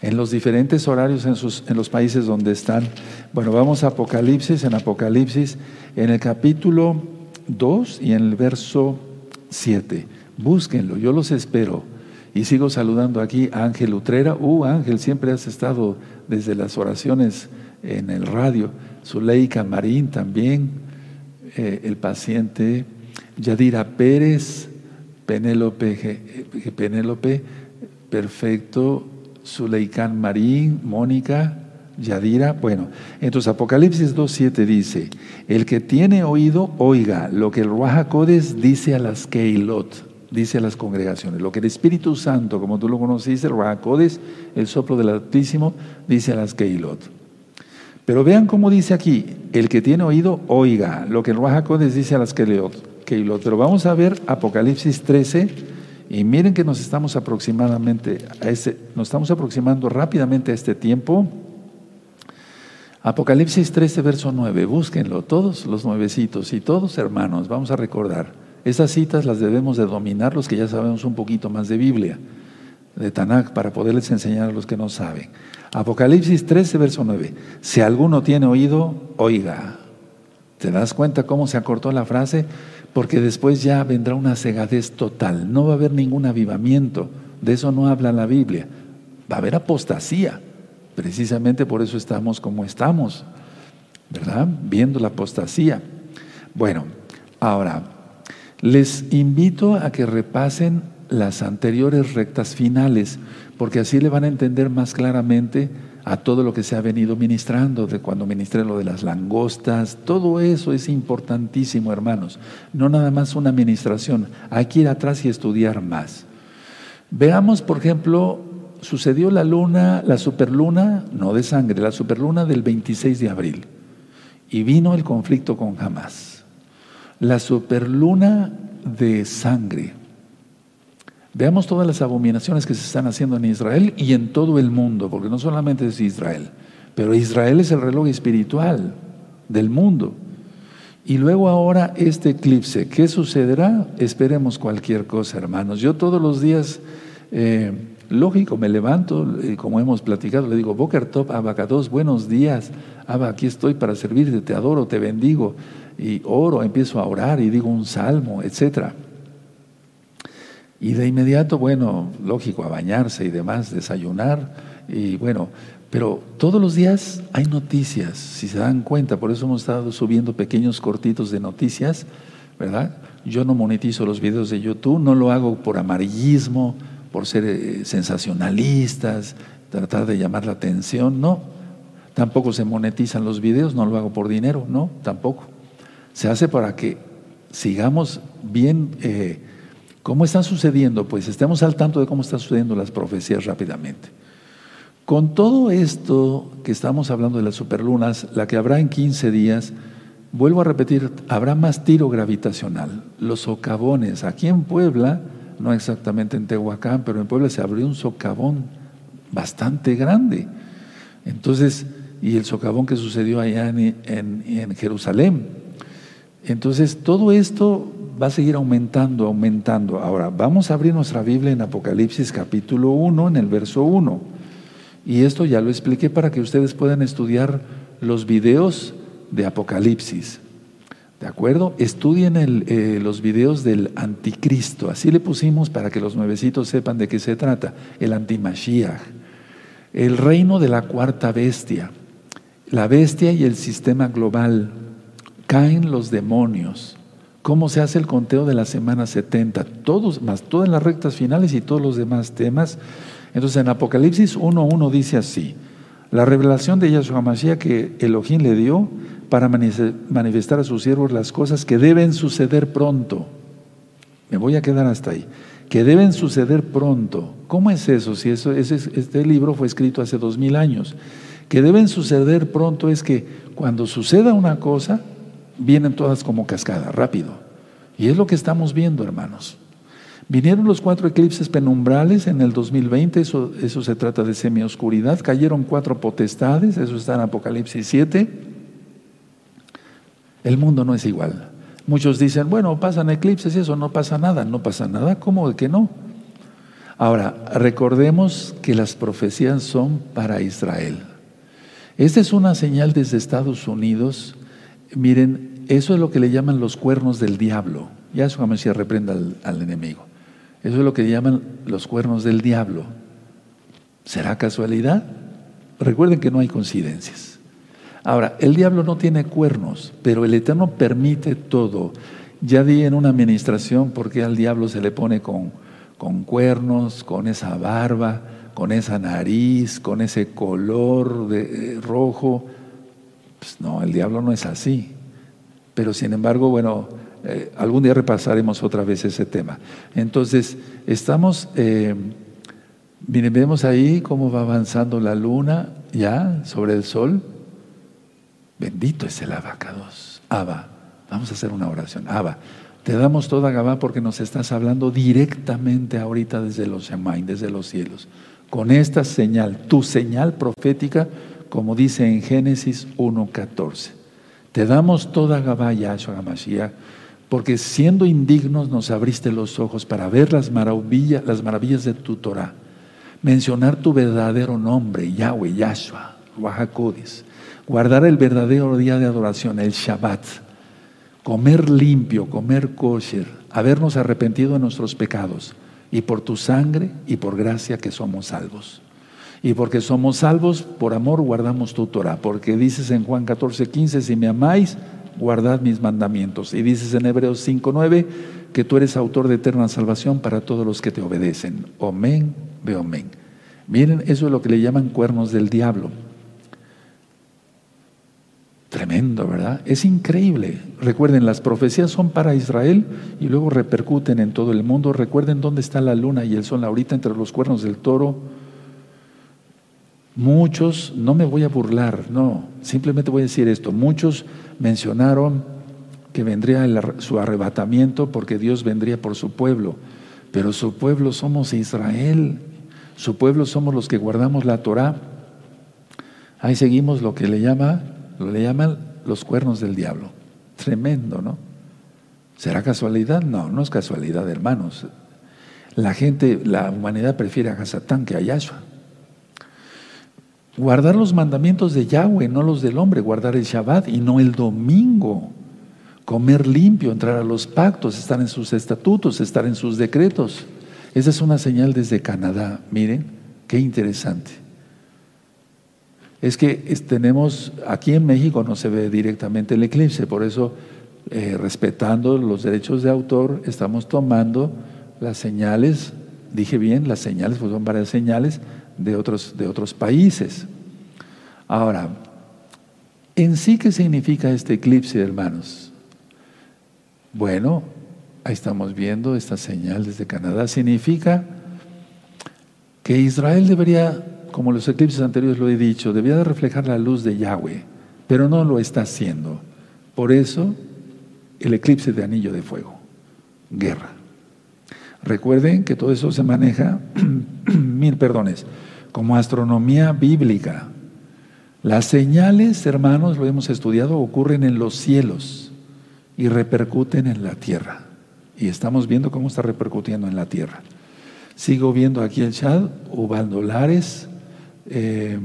en los diferentes horarios en, sus, en los países donde están. Bueno, vamos a Apocalipsis, en Apocalipsis, en el capítulo 2 y en el verso 7. Búsquenlo, yo los espero. Y sigo saludando aquí a Ángel Utrera. Uh, Ángel, siempre has estado desde las oraciones en el radio. Zuleika Marín también, eh, el paciente Yadira Pérez, Penélope, Penélope, perfecto, Zuleikán Marín, Mónica, Yadira. Bueno, entonces Apocalipsis 2.7 dice, el que tiene oído, oiga lo que el Ruajacodes dice a las Keilot, dice a las congregaciones. Lo que el Espíritu Santo, como tú lo conociste, el Ruajacodes, el soplo del Altísimo, dice a las Keilot. Pero vean cómo dice aquí, el que tiene oído, oiga lo que el Ruajacodes dice a las Keilot. Pero vamos a ver Apocalipsis 13 y miren que nos estamos aproximadamente a ese, nos estamos aproximando rápidamente a este tiempo. Apocalipsis 13, verso 9, búsquenlo, todos los nuevecitos y todos hermanos, vamos a recordar. Esas citas las debemos de dominar los que ya sabemos un poquito más de Biblia, de Tanakh, para poderles enseñar a los que no saben. Apocalipsis 13, verso 9. Si alguno tiene oído, oiga. ¿Te das cuenta cómo se acortó la frase? porque después ya vendrá una cegadez total, no va a haber ningún avivamiento, de eso no habla la Biblia, va a haber apostasía, precisamente por eso estamos como estamos, ¿verdad? Viendo la apostasía. Bueno, ahora, les invito a que repasen las anteriores rectas finales, porque así le van a entender más claramente a todo lo que se ha venido ministrando, de cuando ministré lo de las langostas, todo eso es importantísimo, hermanos. No nada más una ministración, hay que ir atrás y estudiar más. Veamos, por ejemplo, sucedió la luna, la superluna, no de sangre, la superluna del 26 de abril, y vino el conflicto con Hamas. La superluna de sangre Veamos todas las abominaciones que se están haciendo en Israel y en todo el mundo, porque no solamente es Israel, pero Israel es el reloj espiritual del mundo. Y luego ahora este eclipse, ¿qué sucederá? Esperemos cualquier cosa, hermanos. Yo todos los días, eh, lógico, me levanto, y como hemos platicado, le digo, Boker Top, Abacados, buenos días, Abba, aquí estoy para servirte, te adoro, te bendigo, y oro, empiezo a orar y digo un salmo, etcétera. Y de inmediato, bueno, lógico, a bañarse y demás, desayunar. Y bueno, pero todos los días hay noticias, si se dan cuenta, por eso hemos estado subiendo pequeños cortitos de noticias, ¿verdad? Yo no monetizo los videos de YouTube, no lo hago por amarillismo, por ser eh, sensacionalistas, tratar de llamar la atención, no. Tampoco se monetizan los videos, no lo hago por dinero, no, tampoco. Se hace para que sigamos bien eh, ¿Cómo están sucediendo? Pues estemos al tanto de cómo están sucediendo las profecías rápidamente. Con todo esto que estamos hablando de las superlunas, la que habrá en 15 días, vuelvo a repetir, habrá más tiro gravitacional. Los socavones, aquí en Puebla, no exactamente en Tehuacán, pero en Puebla se abrió un socavón bastante grande. Entonces, y el socavón que sucedió allá en, en Jerusalén. Entonces, todo esto va a seguir aumentando, aumentando. Ahora, vamos a abrir nuestra Biblia en Apocalipsis capítulo 1, en el verso 1. Y esto ya lo expliqué para que ustedes puedan estudiar los videos de Apocalipsis. ¿De acuerdo? Estudien eh, los videos del anticristo. Así le pusimos para que los nuevecitos sepan de qué se trata. El antimashiach. El reino de la cuarta bestia. La bestia y el sistema global. Caen los demonios cómo se hace el conteo de la semana 70, todos, más todas las rectas finales y todos los demás temas. Entonces en Apocalipsis 1.1 dice así, la revelación de Yahshua Mashiach que Elohim le dio para manifestar a sus siervos las cosas que deben suceder pronto. Me voy a quedar hasta ahí. Que deben suceder pronto. ¿Cómo es eso? Si eso, este libro fue escrito hace dos mil años. Que deben suceder pronto es que cuando suceda una cosa, vienen todas como cascada, rápido. Y es lo que estamos viendo, hermanos. Vinieron los cuatro eclipses penumbrales en el 2020, eso, eso se trata de semioscuridad. Cayeron cuatro potestades, eso está en Apocalipsis 7. El mundo no es igual. Muchos dicen, bueno, pasan eclipses y eso no pasa nada. No pasa nada, ¿cómo que no? Ahora, recordemos que las profecías son para Israel. Esta es una señal desde Estados Unidos Miren, eso es lo que le llaman los cuernos del diablo. Ya eso se reprenda al, enemigo. Eso es lo que le llaman los cuernos del diablo. ¿Será casualidad? Recuerden que no hay coincidencias. Ahora, el diablo no tiene cuernos, pero el Eterno permite todo. Ya di en una administración por qué al diablo se le pone con, con cuernos, con esa barba, con esa nariz, con ese color de, eh, rojo. Pues no, el diablo no es así. Pero sin embargo, bueno, eh, algún día repasaremos otra vez ese tema. Entonces, estamos, eh, vemos ahí cómo va avanzando la luna ya sobre el sol. Bendito es el abacados. Abba, vamos a hacer una oración. Abba, te damos toda Gabá porque nos estás hablando directamente ahorita desde los desde los cielos. Con esta señal, tu señal profética como dice en Génesis 1.14. Te damos toda Gabá, Yahshua Mashiach, porque siendo indignos nos abriste los ojos para ver las maravillas, las maravillas de tu Torah, mencionar tu verdadero nombre, Yahweh, Yahshua, Ruajakodis, guardar el verdadero día de adoración, el Shabbat, comer limpio, comer kosher, habernos arrepentido de nuestros pecados, y por tu sangre y por gracia que somos salvos. Y porque somos salvos, por amor guardamos tu Torah. Porque dices en Juan 14, 15, si me amáis, guardad mis mandamientos. Y dices en Hebreos 5, 9, que tú eres autor de eterna salvación para todos los que te obedecen. Amén, ve amén. Miren, eso es lo que le llaman cuernos del diablo. Tremendo, ¿verdad? Es increíble. Recuerden, las profecías son para Israel y luego repercuten en todo el mundo. Recuerden dónde está la luna y el sol ahorita entre los cuernos del toro. Muchos, no me voy a burlar, no, simplemente voy a decir esto. Muchos mencionaron que vendría su arrebatamiento porque Dios vendría por su pueblo, pero su pueblo somos Israel, su pueblo somos los que guardamos la Torah. Ahí seguimos lo que le llama le llaman los cuernos del diablo. Tremendo, ¿no? ¿Será casualidad? No, no es casualidad, hermanos. La gente, la humanidad prefiere a Satán que a Yahshua. Guardar los mandamientos de Yahweh, no los del hombre, guardar el Shabbat y no el domingo. Comer limpio, entrar a los pactos, estar en sus estatutos, estar en sus decretos. Esa es una señal desde Canadá. Miren, qué interesante es que tenemos, aquí en México no se ve directamente el eclipse, por eso, eh, respetando los derechos de autor, estamos tomando las señales, dije bien, las señales, pues son varias señales de otros, de otros países. Ahora, en sí, ¿qué significa este eclipse, hermanos? Bueno, ahí estamos viendo esta señal desde Canadá. Significa que Israel debería como los eclipses anteriores lo he dicho, debía de reflejar la luz de Yahweh, pero no lo está haciendo. Por eso, el eclipse de anillo de fuego, guerra. Recuerden que todo eso se maneja, mil perdones, como astronomía bíblica. Las señales, hermanos, lo hemos estudiado, ocurren en los cielos y repercuten en la tierra. Y estamos viendo cómo está repercutiendo en la tierra. Sigo viendo aquí el chat, Ubaldo Lares, eh,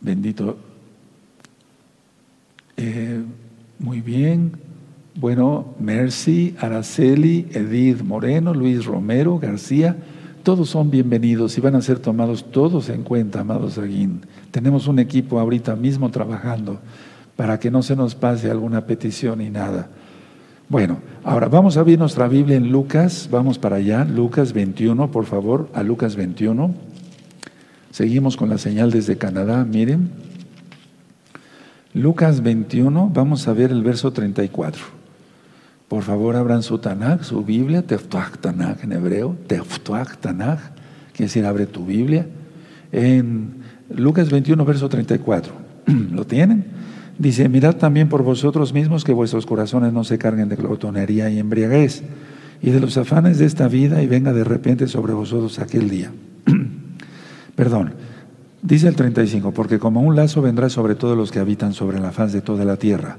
bendito. Muy bien. Bueno, Mercy, Araceli, Edith Moreno, Luis Romero, García, todos son bienvenidos y van a ser tomados todos en cuenta, amados Aguín. Tenemos un equipo ahorita mismo trabajando para que no se nos pase alguna petición y nada. Bueno, ahora vamos a ver nuestra Biblia en Lucas, vamos para allá, Lucas 21, por favor, a Lucas 21. Seguimos con la señal desde Canadá, miren. Lucas 21, vamos a ver el verso 34. Por favor, abran su Tanakh, su Biblia, Teftuach Tanakh en hebreo, Teftuach Tanakh, quiere decir abre tu Biblia. En Lucas 21, verso 34. ¿Lo tienen? Dice, mirad también por vosotros mismos que vuestros corazones no se carguen de glotonería y embriaguez y de los afanes de esta vida y venga de repente sobre vosotros aquel día. Perdón, dice el 35, porque como un lazo vendrá sobre todos los que habitan sobre la faz de toda la tierra.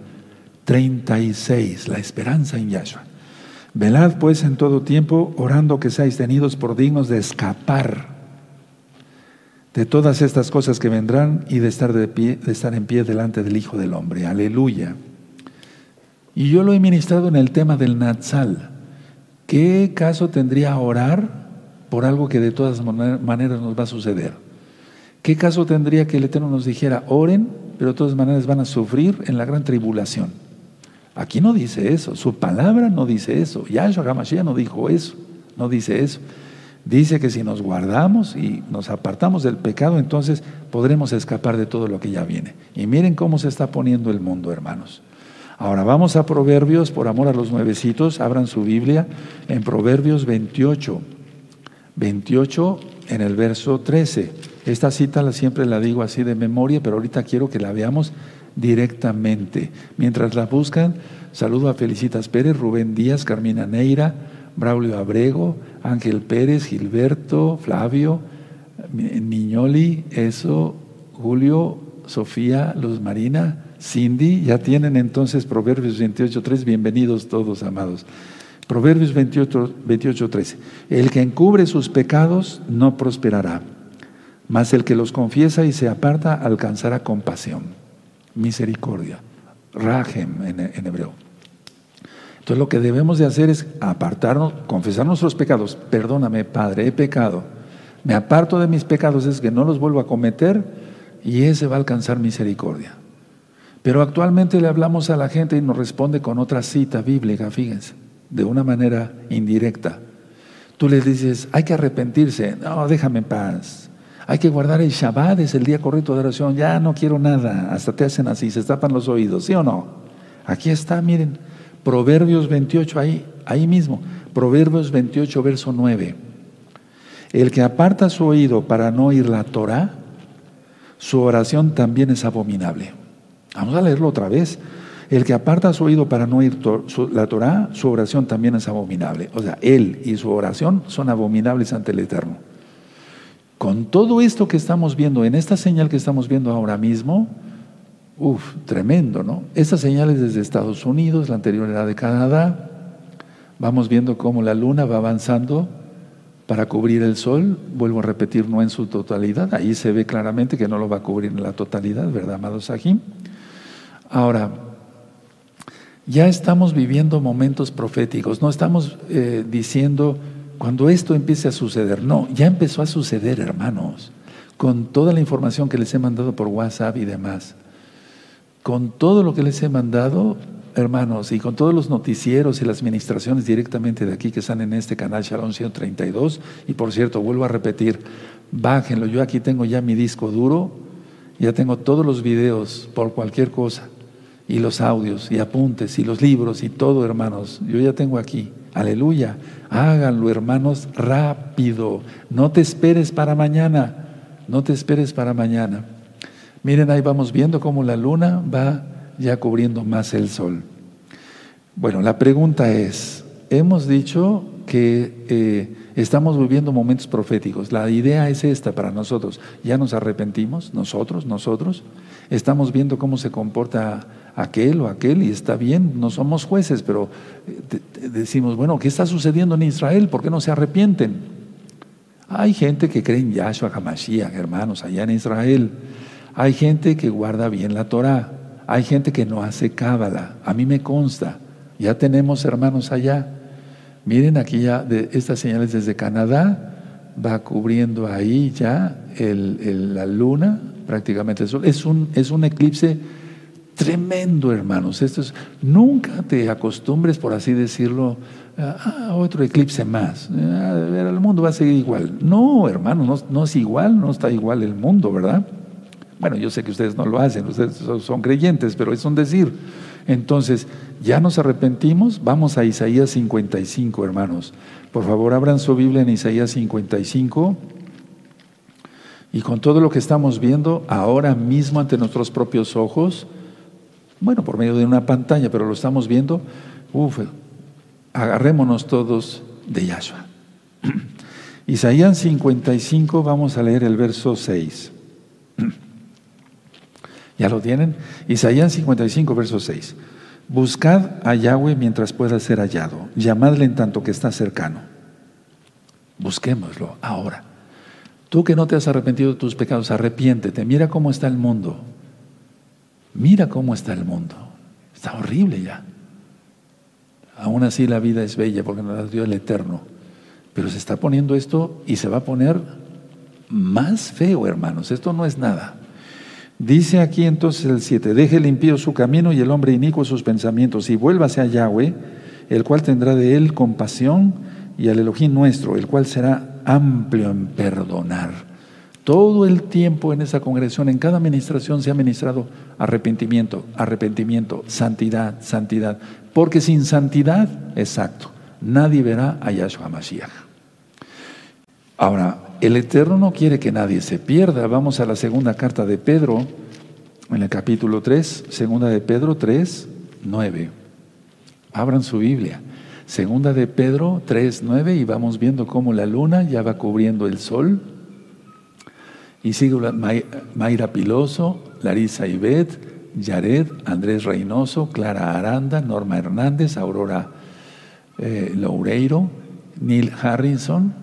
36, la esperanza en Yahshua. Velad pues en todo tiempo, orando que seáis tenidos por dignos de escapar de todas estas cosas que vendrán y de estar, de, pie, estar en pie delante del Hijo del Hombre. Aleluya. Y yo lo he ministrado en el tema del Natsal. ¿Qué caso tendría orar por algo que de todas maneras nos va a suceder? ¿Qué caso tendría que el Eterno nos dijera, oren, pero de todas maneras van a sufrir en la gran tribulación? Aquí no dice eso, su palabra no dice eso, Yahshua HaMashiach no dijo eso, no dice eso. Dice que si nos guardamos y nos apartamos del pecado, entonces podremos escapar de todo lo que ya viene. Y miren cómo se está poniendo el mundo, hermanos. Ahora vamos a Proverbios, por amor a los nuevecitos, abran su Biblia en Proverbios 28. 28 en el verso 13. Esta cita siempre la digo así de memoria, pero ahorita quiero que la veamos directamente. Mientras la buscan, saludo a Felicitas Pérez, Rubén Díaz, Carmina Neira, Braulio Abrego, Ángel Pérez, Gilberto, Flavio, Niñoli, eso, Julio, Sofía, Luz Marina, Cindy, ya tienen entonces Proverbios 28.3, bienvenidos todos, amados. Proverbios 28, 13. El que encubre sus pecados no prosperará, mas el que los confiesa y se aparta alcanzará compasión, misericordia, rajem en hebreo. Entonces lo que debemos de hacer es apartarnos, confesar nuestros pecados. Perdóname, Padre, he pecado. Me aparto de mis pecados, es que no los vuelvo a cometer y ese va a alcanzar misericordia. Pero actualmente le hablamos a la gente y nos responde con otra cita bíblica, fíjense, de una manera indirecta. Tú le dices, hay que arrepentirse. No, déjame en paz. Hay que guardar el Shabbat, es el día correcto de oración. Ya no quiero nada. Hasta te hacen así, se tapan los oídos. ¿Sí o no? Aquí está, miren. Proverbios 28, ahí, ahí mismo. Proverbios 28, verso 9. El que aparta su oído para no oír la Torah, su oración también es abominable. Vamos a leerlo otra vez. El que aparta su oído para no oír la Torah, su oración también es abominable. O sea, él y su oración son abominables ante el Eterno. Con todo esto que estamos viendo, en esta señal que estamos viendo ahora mismo, uff, tremendo, ¿no? Esta señal es desde Estados Unidos, la anterior era de Canadá. Vamos viendo cómo la luna va avanzando para cubrir el sol, vuelvo a repetir, no en su totalidad, ahí se ve claramente que no lo va a cubrir en la totalidad, ¿verdad, amados Sahim? Ahora, ya estamos viviendo momentos proféticos, no estamos eh, diciendo cuando esto empiece a suceder, no, ya empezó a suceder, hermanos, con toda la información que les he mandado por WhatsApp y demás, con todo lo que les he mandado, hermanos, y con todos los noticieros y las administraciones directamente de aquí que están en este canal Shalom 132, y por cierto, vuelvo a repetir, bájenlo, yo aquí tengo ya mi disco duro, ya tengo todos los videos por cualquier cosa y los audios y apuntes y los libros y todo, hermanos. Yo ya tengo aquí. Aleluya. Háganlo, hermanos, rápido. No te esperes para mañana. No te esperes para mañana. Miren, ahí vamos viendo cómo la luna va ya cubriendo más el sol. Bueno, la pregunta es, hemos dicho que eh, estamos viviendo momentos proféticos. La idea es esta para nosotros. Ya nos arrepentimos, nosotros, nosotros. Estamos viendo cómo se comporta aquel o aquel y está bien, no somos jueces, pero eh, decimos, bueno, ¿qué está sucediendo en Israel? ¿Por qué no se arrepienten? Hay gente que cree en Yahshua HaMashiach, hermanos, allá en Israel. Hay gente que guarda bien la Torah. Hay gente que no hace cábala. A mí me consta. Ya tenemos hermanos allá. Miren aquí ya de estas señales desde Canadá. Va cubriendo ahí ya la luna, prácticamente el sol. Es un, es un eclipse Tremendo, hermanos. Esto es, nunca te acostumbres, por así decirlo, a, otro eclipse más. el mundo va a seguir igual. No, hermanos, no, es igual, no está igual el mundo, ¿verdad? Bueno, yo sé que ustedes no lo hacen, ustedes son creyentes, pero es un decir. Entonces, ya nos arrepentimos, vamos a Isaías 55, hermanos. Por favor, abran su Biblia en Isaías 55. Y con todo lo que estamos viendo ahora mismo ante nuestros propios ojos, bueno, por medio de una pantalla, pero lo estamos viendo. Uf, agarrémonos todos de Yahshua. Isaías 55, vamos a leer el verso 6. ¿Ya lo tienen? Isaías 55, verso 6. Buscad a Yahweh mientras pueda ser hallado. Llamadle en tanto que está cercano. Busquémoslo ahora. Tú que no te has arrepentido de tus pecados, arrepiéntete. Mira cómo está el mundo. Mira cómo está el mundo. Está horrible ya. Aún así la vida es bella porque nos la dio el Eterno. Pero se está poniendo esto y se va a poner más feo, hermanos. Esto no es nada. Dice aquí entonces el 7, deje limpio su camino y el hombre inicuo sus pensamientos y vuélvase a Yahweh, el cual tendrá de él compasión y al Elohim nuestro, el cual será amplio en perdonar todo el tiempo en esa congregación, en cada administración se ha ministrado arrepentimiento, arrepentimiento, santidad, santidad. Porque sin santidad, exacto, nadie verá a Yahshua Mashiach. Ahora, el Eterno no quiere que nadie se pierda. Vamos a la segunda carta de Pedro, en el capítulo 3, segunda de Pedro 3, 9. Abran su Biblia. Segunda de Pedro 3, 9 y vamos viendo cómo la luna ya va cubriendo el sol y sigo Mayra Piloso, Larisa Ibet, Yared, Andrés Reynoso, Clara Aranda, Norma Hernández, Aurora eh, Loureiro, Neil Harrison,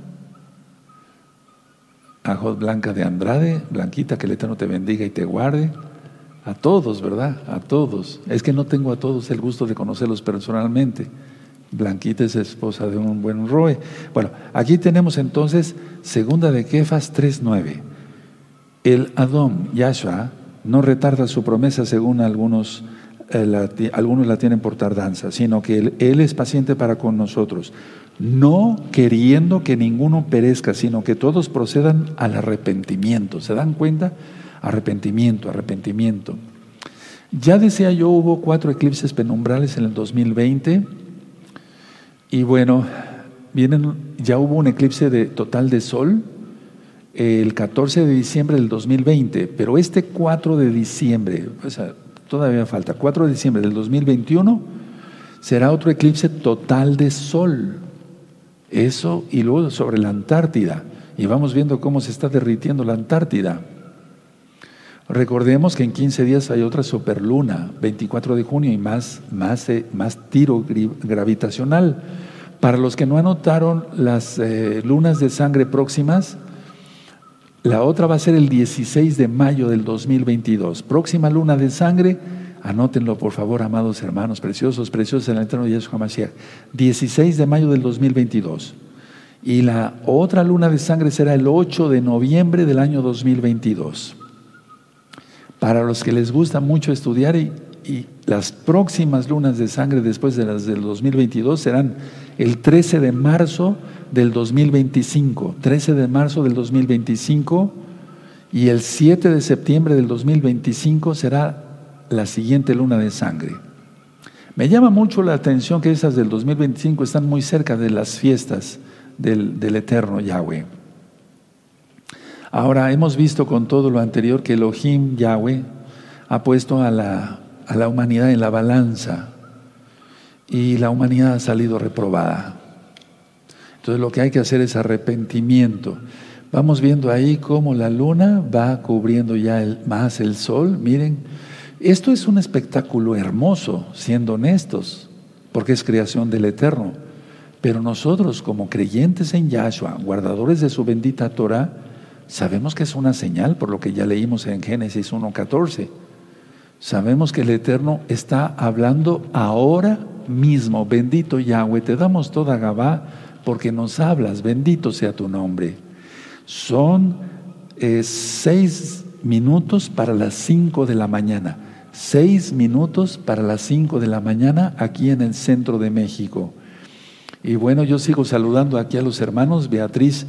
Ajot Blanca de Andrade, Blanquita, que el Eterno te bendiga y te guarde. A todos, ¿verdad? A todos. Es que no tengo a todos el gusto de conocerlos personalmente. Blanquita es esposa de un buen Roe. Bueno, aquí tenemos entonces segunda de Kefas 3.9. El Adón, Yahshua, no retarda su promesa según algunos eh, algunos la tienen por tardanza, sino que él, es paciente para con nosotros, no queriendo que ninguno perezca, sino que todos procedan al arrepentimiento. ¿Se dan cuenta? Arrepentimiento, arrepentimiento. Ya decía yo, hubo cuatro eclipses penumbrales en el 2020 y bueno, vienen, ya hubo un eclipse de, total de sol el 14 de diciembre del 2020, pero este 4 de diciembre, o sea, todavía falta, 4 de diciembre del 2021 será otro eclipse total de sol. Eso y luego sobre la Antártida. Y vamos viendo cómo se está derritiendo la Antártida. Recordemos que en 15 días hay otra superluna, 24 de junio, y más, más, eh, más tiro gravitacional. Para los que no anotaron las eh, lunas de sangre próximas, la otra va a ser el 16 de mayo del 2022. Próxima luna de sangre, anótenlo por favor, amados hermanos, preciosos, preciosos en el eterno Yeshua Mashiach. 16 de mayo del 2022. Y la otra luna de sangre será el 8 de noviembre del año 2022. Para los que les gusta mucho estudiar y, las próximas lunas de sangre después de las del 2022 serán el 13 de marzo del 2025, 13 de marzo del 2025 y el 7 de septiembre del 2025 será la siguiente luna de sangre. Me llama mucho la atención que esas del 2025 están muy cerca de las fiestas del, del eterno Yahweh. Ahora, hemos visto con todo lo anterior que Elohim Yahweh ha puesto a la, a la humanidad en la balanza y la humanidad ha salido reprobada. Entonces lo que hay que hacer es arrepentimiento. Vamos viendo ahí cómo la luna va cubriendo ya más el sol. Miren, esto es un espectáculo hermoso, siendo honestos, porque es creación del Eterno. Pero nosotros como creyentes en Yahshua, guardadores de su bendita Torah, Sabemos que es una señal por lo que ya leímos en Génesis 1.14. Sabemos que el Eterno está hablando ahora mismo. Bendito Yahweh, te damos toda Gabá porque nos hablas. Bendito sea tu nombre. Son eh, seis minutos para las cinco de la mañana. Seis minutos para las cinco de la mañana aquí en el centro de México. Y bueno, yo sigo saludando aquí a los hermanos Beatriz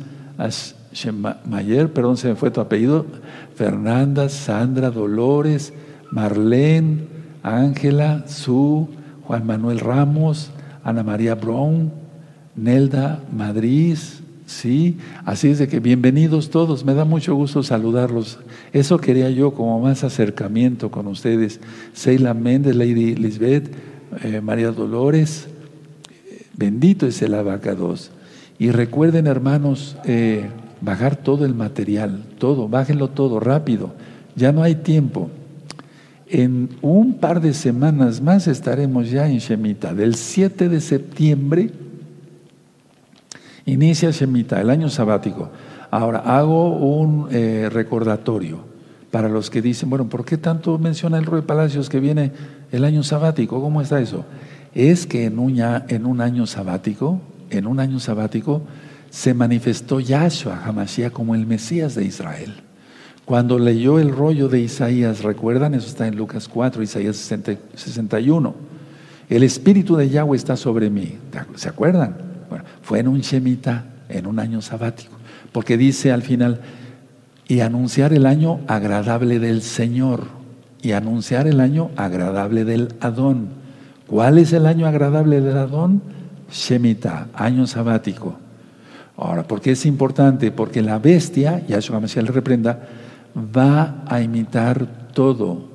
Mayer, perdón, se me fue tu apellido, Fernanda, Sandra, Dolores, Marlene, Ángela, Su, Juan Manuel Ramos, Ana María Brown, Nelda Madrid, sí, así es de que bienvenidos todos, me da mucho gusto saludarlos. Eso quería yo como más acercamiento con ustedes. Seila Méndez, Lady Lisbeth, eh, María Dolores, bendito es el abacados. Y recuerden, hermanos, eh, bajar todo el material, todo, bájenlo todo rápido, ya no hay tiempo. En un par de semanas más estaremos ya en Shemita. Del 7 de septiembre inicia Shemita, el año sabático. Ahora, hago un eh, recordatorio para los que dicen, bueno, ¿por qué tanto menciona el Rey Palacios que viene el año sabático? ¿Cómo está eso? Es que en un, año sabático, en un año sabático, se manifestó Yahshua Hamashiach como el Mesías de Israel. Cuando leyó el rollo de Isaías, recuerdan, eso está en Lucas 4, Isaías 61. El Espíritu de Yahweh está sobre mí. ¿Se acuerdan? Bueno, fue en un Shemita, en un año sabático. Porque dice al final, y anunciar el año agradable del Señor, y anunciar el año agradable del Adón. ¿Cuál es el año agradable del Adón? Shemita, año sabático. Ahora, ¿por qué es importante? Porque la bestia, Yahshua Mashiach le reprenda, va a imitar todo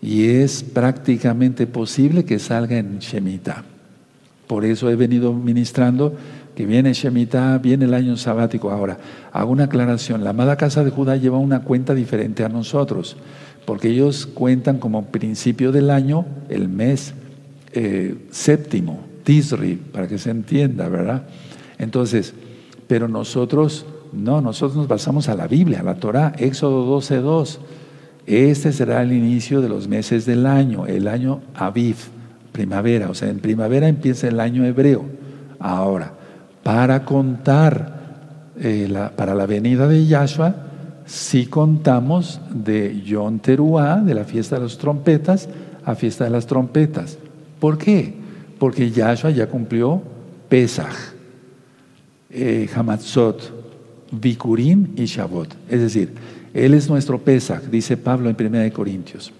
y es prácticamente posible que salga en Shemitah. Por eso he venido ministrando que viene Shemitah, viene el año sabático. Ahora, hago una aclaración. La amada casa de Judá lleva una cuenta diferente a nosotros, porque ellos cuentan como principio del año el mes eh, séptimo, Tisri, para que se entienda, ¿verdad? Entonces, pero nosotros, no, nosotros nos basamos a la Biblia, a la Torah, Éxodo 12.2. Este será el inicio de los meses del año, el año Aviv, primavera. O sea, en primavera empieza el año hebreo. Ahora, para contar eh, para la venida de Yahshua, si contamos de Yom Teruah, de la fiesta de las trompetas, a fiesta de las trompetas. ¿Por qué? Porque Yahshua ya cumplió Pesach, eh, Hamatzot, Bikurim y Shabbat. Es decir, Él es nuestro Pesach, dice Pablo en 1 Corintios.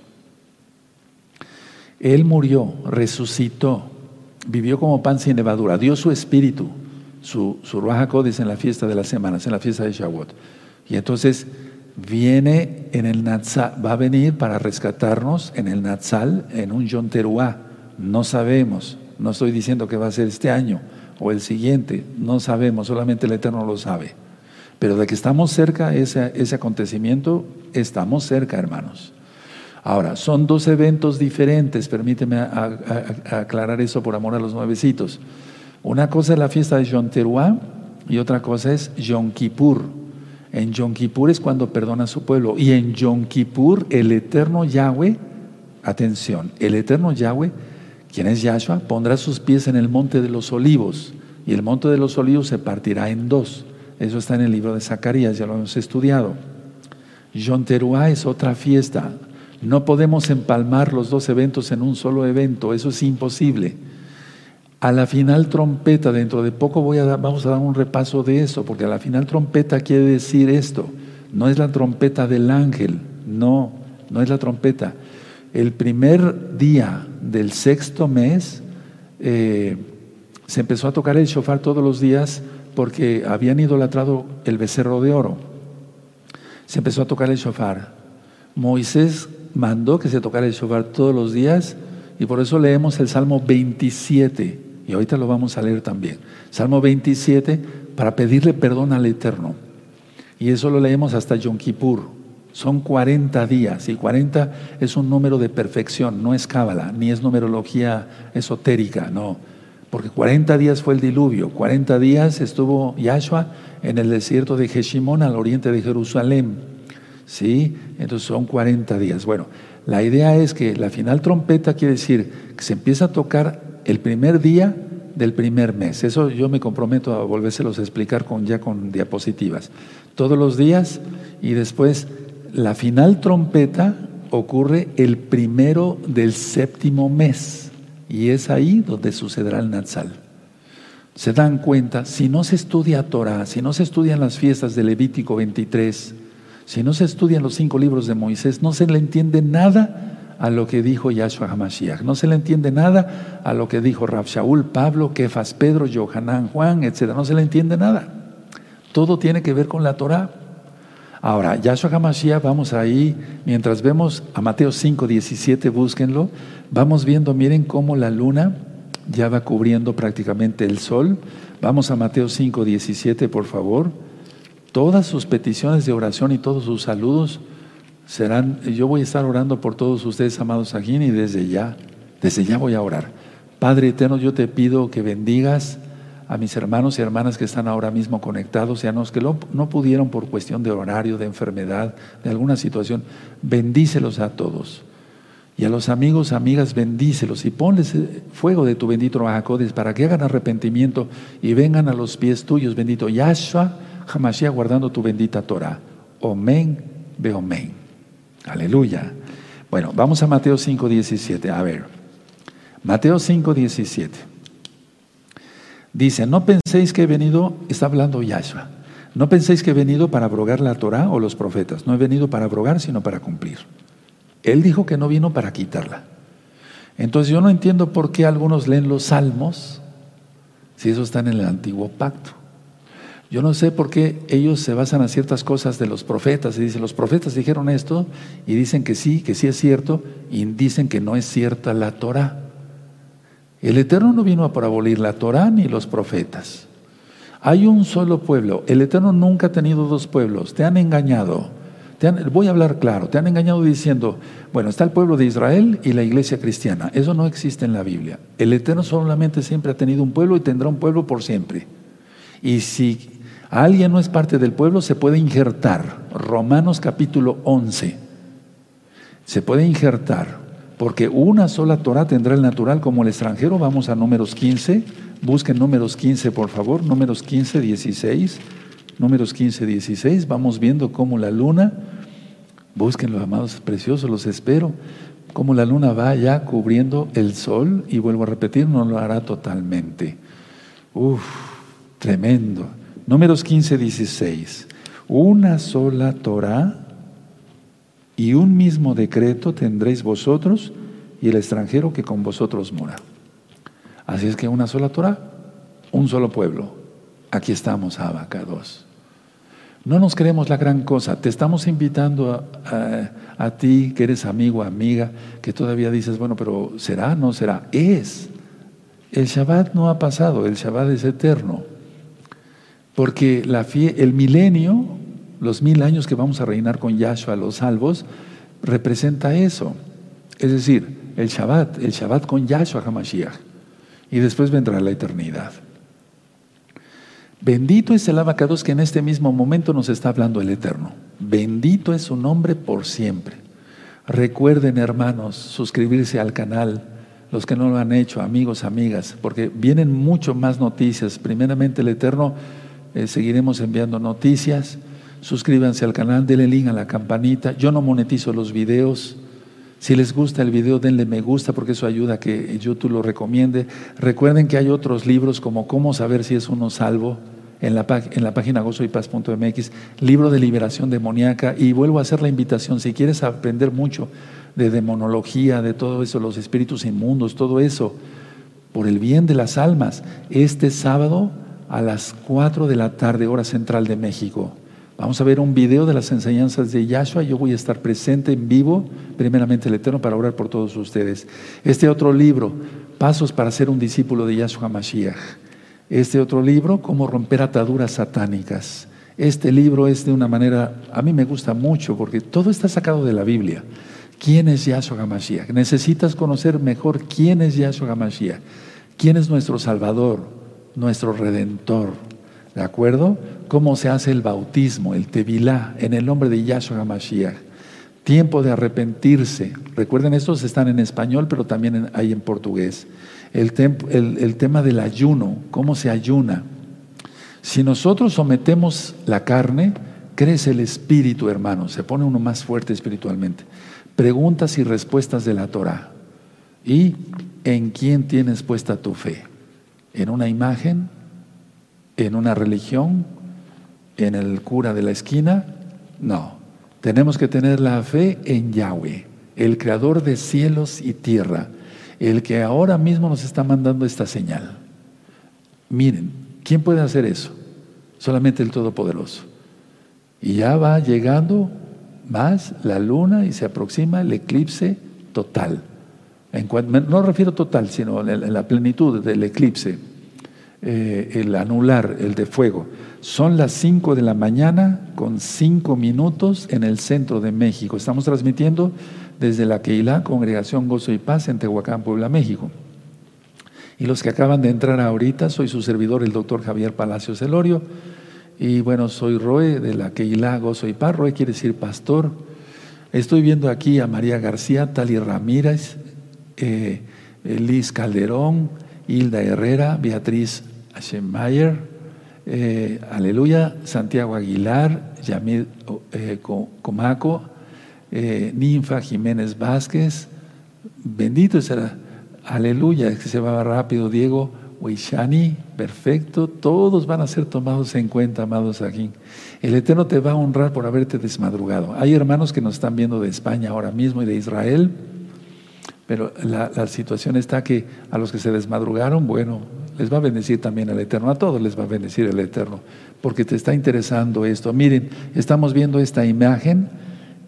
Él murió, resucitó, vivió como pan sin levadura, dio su espíritu, su, su Ruach en la fiesta de las semanas, en la fiesta de Shavuot. Y entonces viene en el Natsal, va a venir para rescatarnos en el Natsal, en un Yom Teruah. No sabemos, no estoy diciendo que va a ser este año o el siguiente, no sabemos, solamente el Eterno lo sabe. Pero de que estamos cerca ese, ese acontecimiento, estamos cerca, hermanos. Ahora, son dos eventos diferentes, permíteme aclarar eso por amor a los nuevecitos. Una cosa es la fiesta de Yom Teruah y otra cosa es Yom Kippur. En Yom Kippur es cuando perdona a su pueblo. Y en Yom Kippur, el eterno Yahweh, atención, el eterno Yahweh, quien es Yahshua, pondrá sus pies en el monte de los olivos. Y el monte de los olivos se partirá en dos. Eso está en el libro de Zacarías, ya lo hemos estudiado. Yom Teruah es otra fiesta. No podemos empalmar los dos eventos en un solo evento, eso es imposible. A la final trompeta, dentro de poco voy a vamos a dar un repaso de eso, porque a la final trompeta quiere decir esto, no es la trompeta del ángel, no, no es la trompeta. El primer día del sexto mes eh, se empezó a tocar el shofar todos los días porque habían idolatrado el becerro de oro. Se empezó a tocar el shofar. Moisés mandó que se tocara el shofar todos los días y por eso leemos el Salmo 27 y ahorita lo vamos a leer también. Salmo 27 para pedirle perdón al Eterno. Y eso lo leemos hasta Yom Kippur. Son 40 días y 40 es un número de perfección, no es cábala, ni es numerología esotérica, no. Porque 40 días fue el diluvio, 40 días estuvo Yahshua en el desierto de Jeshimón al oriente de Jerusalén. ¿Sí? Entonces son 40 días. Bueno, la idea es que la final trompeta quiere decir que se empieza a tocar el primer día del primer mes. Eso yo me comprometo a volvérselos a explicar con, ya con diapositivas. Todos los días y después la final trompeta ocurre el primero del séptimo mes y es ahí donde sucederá el Natsal. Se dan cuenta, si no se estudia Torah, si no se estudian las fiestas de Levítico 23, si no se estudian los cinco libros de Moisés, no se le entiende nada a lo que dijo Yahshua HaMashiach. No se le entiende nada a lo que dijo Rab Shaul, Pablo, Kefas, Pedro, Johanán, Juan, etc. No se le entiende nada. Todo tiene que ver con la Torah. Ahora, Yahshua HaMashiach, vamos ahí, mientras vemos a Mateo 5, 17, búsquenlo, vamos viendo, miren cómo la luna ya va cubriendo prácticamente el sol. Vamos a Mateo 5, 17, por favor todas sus peticiones de oración y todos sus saludos serán, yo voy a estar orando por todos ustedes, amados aquí, y desde ya, desde ya voy a orar. Padre eterno, yo te pido que bendigas a mis hermanos y hermanas que están ahora mismo conectados y a los que no pudieron por cuestión de horario, de enfermedad, de alguna situación, bendícelos a todos. Y a los amigos, amigas, bendícelos y ponles fuego de tu bendito Rahacodes para que hagan arrepentimiento y vengan a los pies tuyos, bendito Yahshua Hamashiach guardando tu bendita Torah. Omen, ve omen. Aleluya. Bueno, vamos a Mateo 5, 17. A ver, Mateo 5, 17. Dice, no penséis que he venido, está hablando Yahshua, no penséis que he venido para abrogar la Torah o los profetas. No he venido para abrogar, sino para cumplir. Él dijo que no vino para quitarla. Entonces yo no entiendo por qué algunos leen los salmos si eso está en el antiguo pacto. Yo no sé por qué ellos se basan a ciertas cosas de los profetas y dicen, los profetas dijeron esto y dicen que sí, que sí es cierto y dicen que no es cierta la Torah. El Eterno no vino a abolir la Torah ni los profetas. Hay un solo pueblo. El Eterno nunca ha tenido dos pueblos. Te han engañado. Voy a hablar claro. Te han engañado diciendo, bueno, está el pueblo de Israel y la iglesia cristiana. Eso no existe en la Biblia. El Eterno solamente siempre ha tenido un pueblo y tendrá un pueblo por siempre. Y si alguien no es parte del pueblo, se puede injertar. Romanos capítulo 11. Se puede injertar, porque una sola Torah tendrá el natural como el extranjero. Vamos a números 15. Busquen números 15, por favor. Números 15, 16. Números 15, 16. Vamos viendo cómo la luna, busquen los amados preciosos, los espero. como la luna va ya cubriendo el sol, y vuelvo a repetir, no lo hará totalmente. Uf, tremendo. Números 15, 16. Una sola Torah y un mismo decreto tendréis vosotros y el extranjero que con vosotros mora. Así es que una sola Torah, un solo pueblo. Aquí estamos, Abacados. No nos creemos la gran cosa. Te estamos invitando a, ti, que eres amigo, amiga, que todavía dices, bueno, pero ¿será? ¿No será? Es. El Shabbat no ha pasado, el Shabbat es eterno. Porque el milenio, los mil años que vamos a reinar con Yahshua, los salvos, representa eso. Es decir, el Shabbat, el Shabbat con Yahshua HaMashiach. Y después vendrá la eternidad. Bendito es el abacados que en este mismo momento nos está hablando el Eterno. Bendito es su nombre por siempre. Recuerden, hermanos, suscribirse al canal, los que no lo han hecho, amigos, amigas, porque vienen mucho más noticias. Primeramente, el Eterno, eh, seguiremos enviando noticias. Suscríbanse al canal, denle link a la campanita. Yo no monetizo los videos. Si les gusta el video, denle me gusta porque eso ayuda a que YouTube lo recomiende. Recuerden que hay otros libros como Cómo saber si es uno salvo en la, en la página gozoypaz.mx, libro de liberación demoníaca. Y vuelvo a hacer la invitación, si quieres aprender mucho de demonología, de todo eso, los espíritus inmundos, todo eso, por el bien de las almas, este sábado a las 4 de la tarde, hora central de México. Vamos a ver un video de las enseñanzas de Yahshua. Yo voy a estar presente en vivo, primeramente el Eterno, para orar por todos ustedes. Este otro libro, Pasos para ser un discípulo de Yahshua Mashiach. Este otro libro, Cómo romper ataduras satánicas. Este libro es de una manera, a mí me gusta mucho porque todo está sacado de la Biblia. ¿Quién es Yahshua Mashiach? Necesitas conocer mejor quién es Yahshua Mashiach. ¿Quién es nuestro Salvador, nuestro Redentor? ¿De acuerdo? cómo se hace el bautismo, el tevilá, en el nombre de Yahshua HaMashiach. Tiempo de arrepentirse. Recuerden, estos están en español, pero también hay en portugués. El, tema del ayuno, cómo se ayuna. Si nosotros sometemos la carne, crece el espíritu, hermano, se pone uno más fuerte espiritualmente. Preguntas y respuestas de la Torah. ¿Y en quién tienes puesta tu fe? ¿En una imagen? ¿En una religión? en el cura de la esquina. No, tenemos que tener la fe en Yahweh, el creador de cielos y tierra, el que ahora mismo nos está mandando esta señal. Miren, ¿quién puede hacer eso? Solamente el Todopoderoso. Y ya va llegando más la luna y se aproxima el eclipse total. No refiero total, sino en la plenitud del eclipse, eh, el anular, el de fuego. Son las 5 de la mañana con 5 minutos en el centro de México. Estamos transmitiendo desde la Keilah, Congregación Gozo y Paz en Tehuacán, Puebla, México. Y los que acaban de entrar ahorita, soy su servidor, el doctor Javier Palacios Elorio. Y bueno, soy Roe de la Keilah, Gozo y Paz. Roe quiere decir pastor. Estoy viendo aquí a María García, Tali Ramírez, eh, Liz Calderón, Hilda Herrera, Beatriz Aschenmayer, eh, aleluya, Santiago Aguilar, Yamil eh, Comaco, eh, Ninfa Jiménez Vázquez, bendito será, aleluya, que se va rápido, Diego Huishani, perfecto, todos van a ser tomados en cuenta, amados aquí. El Eterno te va a honrar por haberte desmadrugado. Hay hermanos que nos están viendo de España ahora mismo y de Israel, pero la, situación está que a los que se desmadrugaron, bueno, les va a bendecir también el Eterno, a todos les va a bendecir el Eterno, porque te está interesando esto. Miren, estamos viendo esta imagen,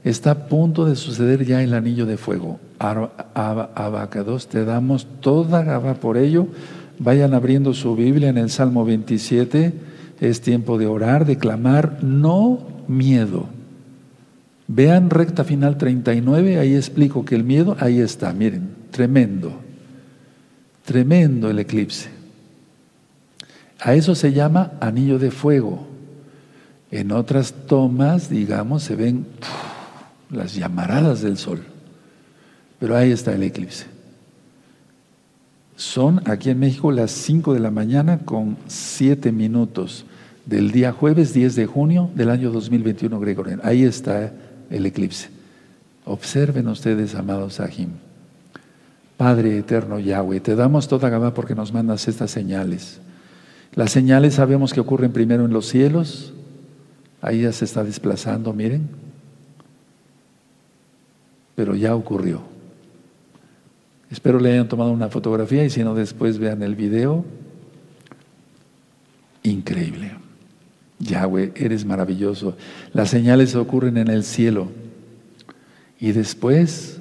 está a punto de suceder ya el anillo de fuego. Abacados, te damos toda gaba por ello. Vayan abriendo su Biblia en el Salmo 27. Es tiempo de orar, de clamar, no miedo. Vean recta final 39, ahí explico que el miedo, ahí está, miren, tremendo, tremendo el eclipse. A eso se llama anillo de fuego. En otras tomas, digamos, se ven las llamaradas del sol. Pero ahí está el eclipse. Son aquí en México las 5 de la mañana con 7 minutos del día jueves 10 de junio del año 2021 gregoriano. Ahí está el eclipse. Observen ustedes, amados Sahim. Padre eterno Yahweh, te damos toda gama porque nos mandas estas señales. Las señales sabemos que ocurren primero en los cielos. Ahí ya se está desplazando, miren. Pero ya ocurrió. Espero le hayan tomado una fotografía y si no después vean el video. Increíble. Yahweh, eres maravilloso. Las señales ocurren en el cielo y después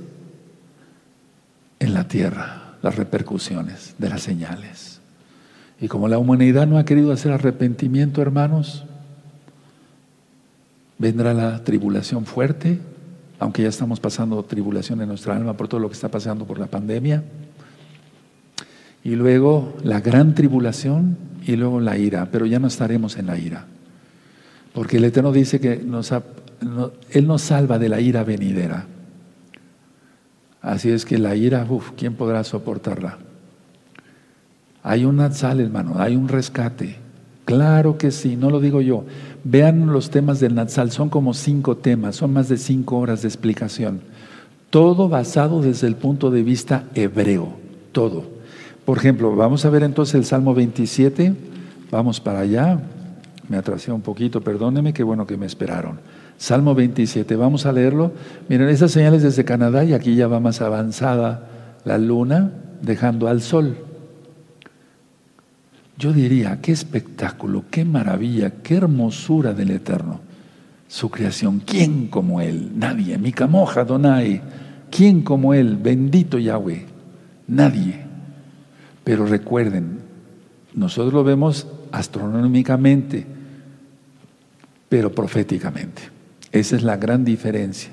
en la tierra, las repercusiones de las señales. Y como la humanidad no ha querido hacer arrepentimiento, hermanos, vendrá la tribulación fuerte, aunque ya estamos pasando tribulación en nuestra alma por todo lo que está pasando por la pandemia. Y luego la gran tribulación y luego la ira, pero ya no estaremos en la ira. Porque el Eterno dice que nos Él nos salva de la ira venidera. Así es que la ira, uff, ¿quién podrá soportarla? Hay un Natsal, hermano, hay un rescate. Claro que sí, no lo digo yo. Vean los temas del Natsal, son como cinco temas, son más de cinco horas de explicación. Todo basado desde el punto de vista hebreo, todo. Por ejemplo, vamos a ver entonces el Salmo 27, vamos para allá. Me atrasé un poquito, perdóneme, qué bueno que me esperaron. Salmo 27, vamos a leerlo. Miren, esas señales desde Canadá y aquí ya va más avanzada la luna, dejando al sol. Yo diría, qué espectáculo, qué maravilla, qué hermosura del Eterno. Su creación, ¿quién como Él? Nadie. Mi camoja, Donai. ¿Quién como Él? Bendito Yahweh. Nadie. Pero recuerden, nosotros lo vemos astronómicamente, pero proféticamente. Esa es la gran diferencia.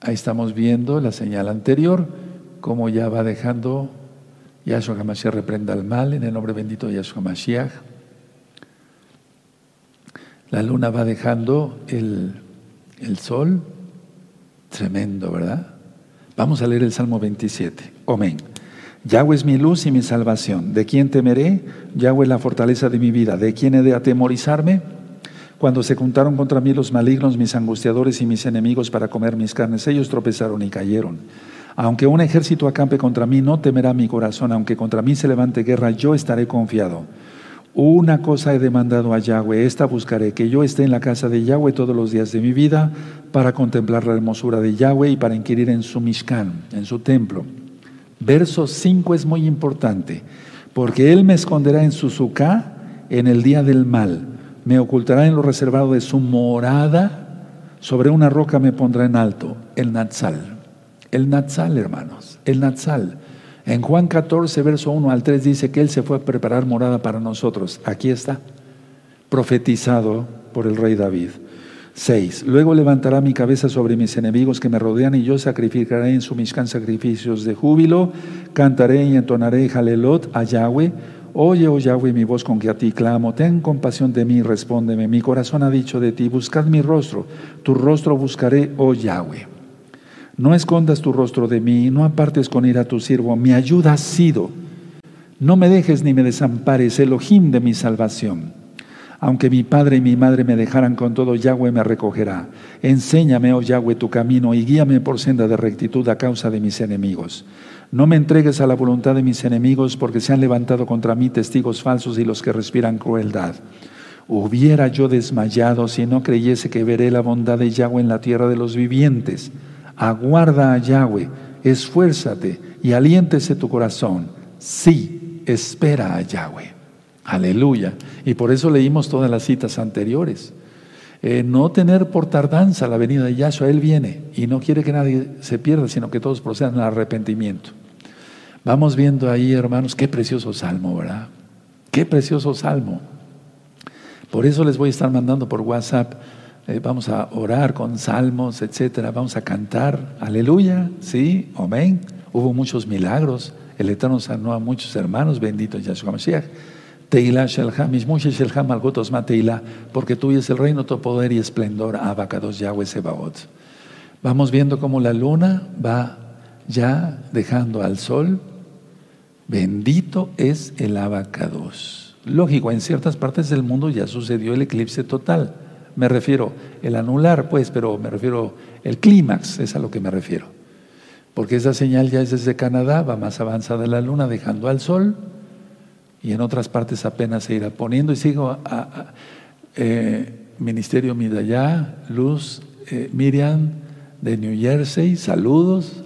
Ahí estamos viendo la señal anterior, cómo ya va dejando Yahshua HaMashiach reprenda el mal en el nombre bendito de Yahshua HaMashiach. La luna va dejando el, el sol. Tremendo, ¿verdad? Vamos a leer el Salmo 27. Amén. Yahweh es mi luz y mi salvación. ¿De quién temeré? Yahweh es la fortaleza de mi vida. ¿De quién he de atemorizarme? Cuando se juntaron contra mí los malignos, mis angustiadores y mis enemigos para comer mis carnes, ellos tropezaron y cayeron. Aunque un ejército acampe contra mí, no temerá mi corazón. Aunque contra mí se levante guerra, yo estaré confiado. Una cosa he demandado a Yahweh, esta buscaré, que yo esté en la casa de Yahweh todos los días de mi vida para contemplar la hermosura de Yahweh y para inquirir en su Mishkan, en su templo. Verso 5 es muy importante, porque Él me esconderá en su suká en el día del mal me ocultará en lo reservado de su morada, sobre una roca me pondrá en alto, el Natsal. El Natsal, hermanos, el Natsal. En Juan 14, verso 1 al 3 dice que Él se fue a preparar morada para nosotros. Aquí está, profetizado por el rey David. 6. Luego levantará mi cabeza sobre mis enemigos que me rodean y yo sacrificaré en su Mishkan sacrificios de júbilo, cantaré y entonaré Jalelot a Yahweh Oye, oh Yahweh, mi voz con que a ti clamo, ten compasión de mí, respóndeme. Mi corazón ha dicho de ti, buscad mi rostro, tu rostro buscaré, oh Yahweh. No escondas tu rostro de mí, no apartes con ira a tu siervo, mi ayuda ha sido. No me dejes ni me desampares, Elohim de mi salvación. Aunque mi padre y mi madre me dejaran con todo, Yahweh me recogerá. Enséñame, oh Yahweh, tu camino y guíame por senda de rectitud a causa de mis enemigos. No me entregues a la voluntad de mis enemigos, porque se han levantado contra mí testigos falsos y los que respiran crueldad. Hubiera yo desmayado si no creyese que veré la bondad de Yahweh en la tierra de los vivientes. Aguarda a Yahweh, esfuérzate y aliéntese tu corazón. Sí, espera a Yahweh. Aleluya. Y por eso leímos todas las citas anteriores. Eh, no tener por tardanza la venida de Yahshua, Él viene y no quiere que nadie se pierda, sino que todos procedan al arrepentimiento. Vamos viendo ahí, hermanos, qué precioso salmo, ¿verdad? Qué precioso salmo. Por eso les voy a estar mandando por WhatsApp. Eh, vamos a orar con salmos, etcétera. Vamos a cantar. Aleluya. Sí, amén. Hubo muchos milagros. El Eterno sanó a muchos hermanos. Bendito Yahshua Mashiach. Teila Shelham, Shelham Malgotos Mateila, porque tuyo es el reino, tu poder y esplendor, Abacados Yahweh Sebaot. Vamos viendo cómo la luna va ya dejando al sol Bendito es el abacados. Lógico, en ciertas partes del mundo ya sucedió el eclipse total. Me refiero, el anular, pues, pero me refiero, el clímax, es a lo que me refiero. Porque esa señal ya es desde Canadá, va más avanzada la luna, dejando al sol, y en otras partes apenas se irá poniendo. Y sigo a, eh, Ministerio Midayá, Luz, eh, Miriam de New Jersey, saludos.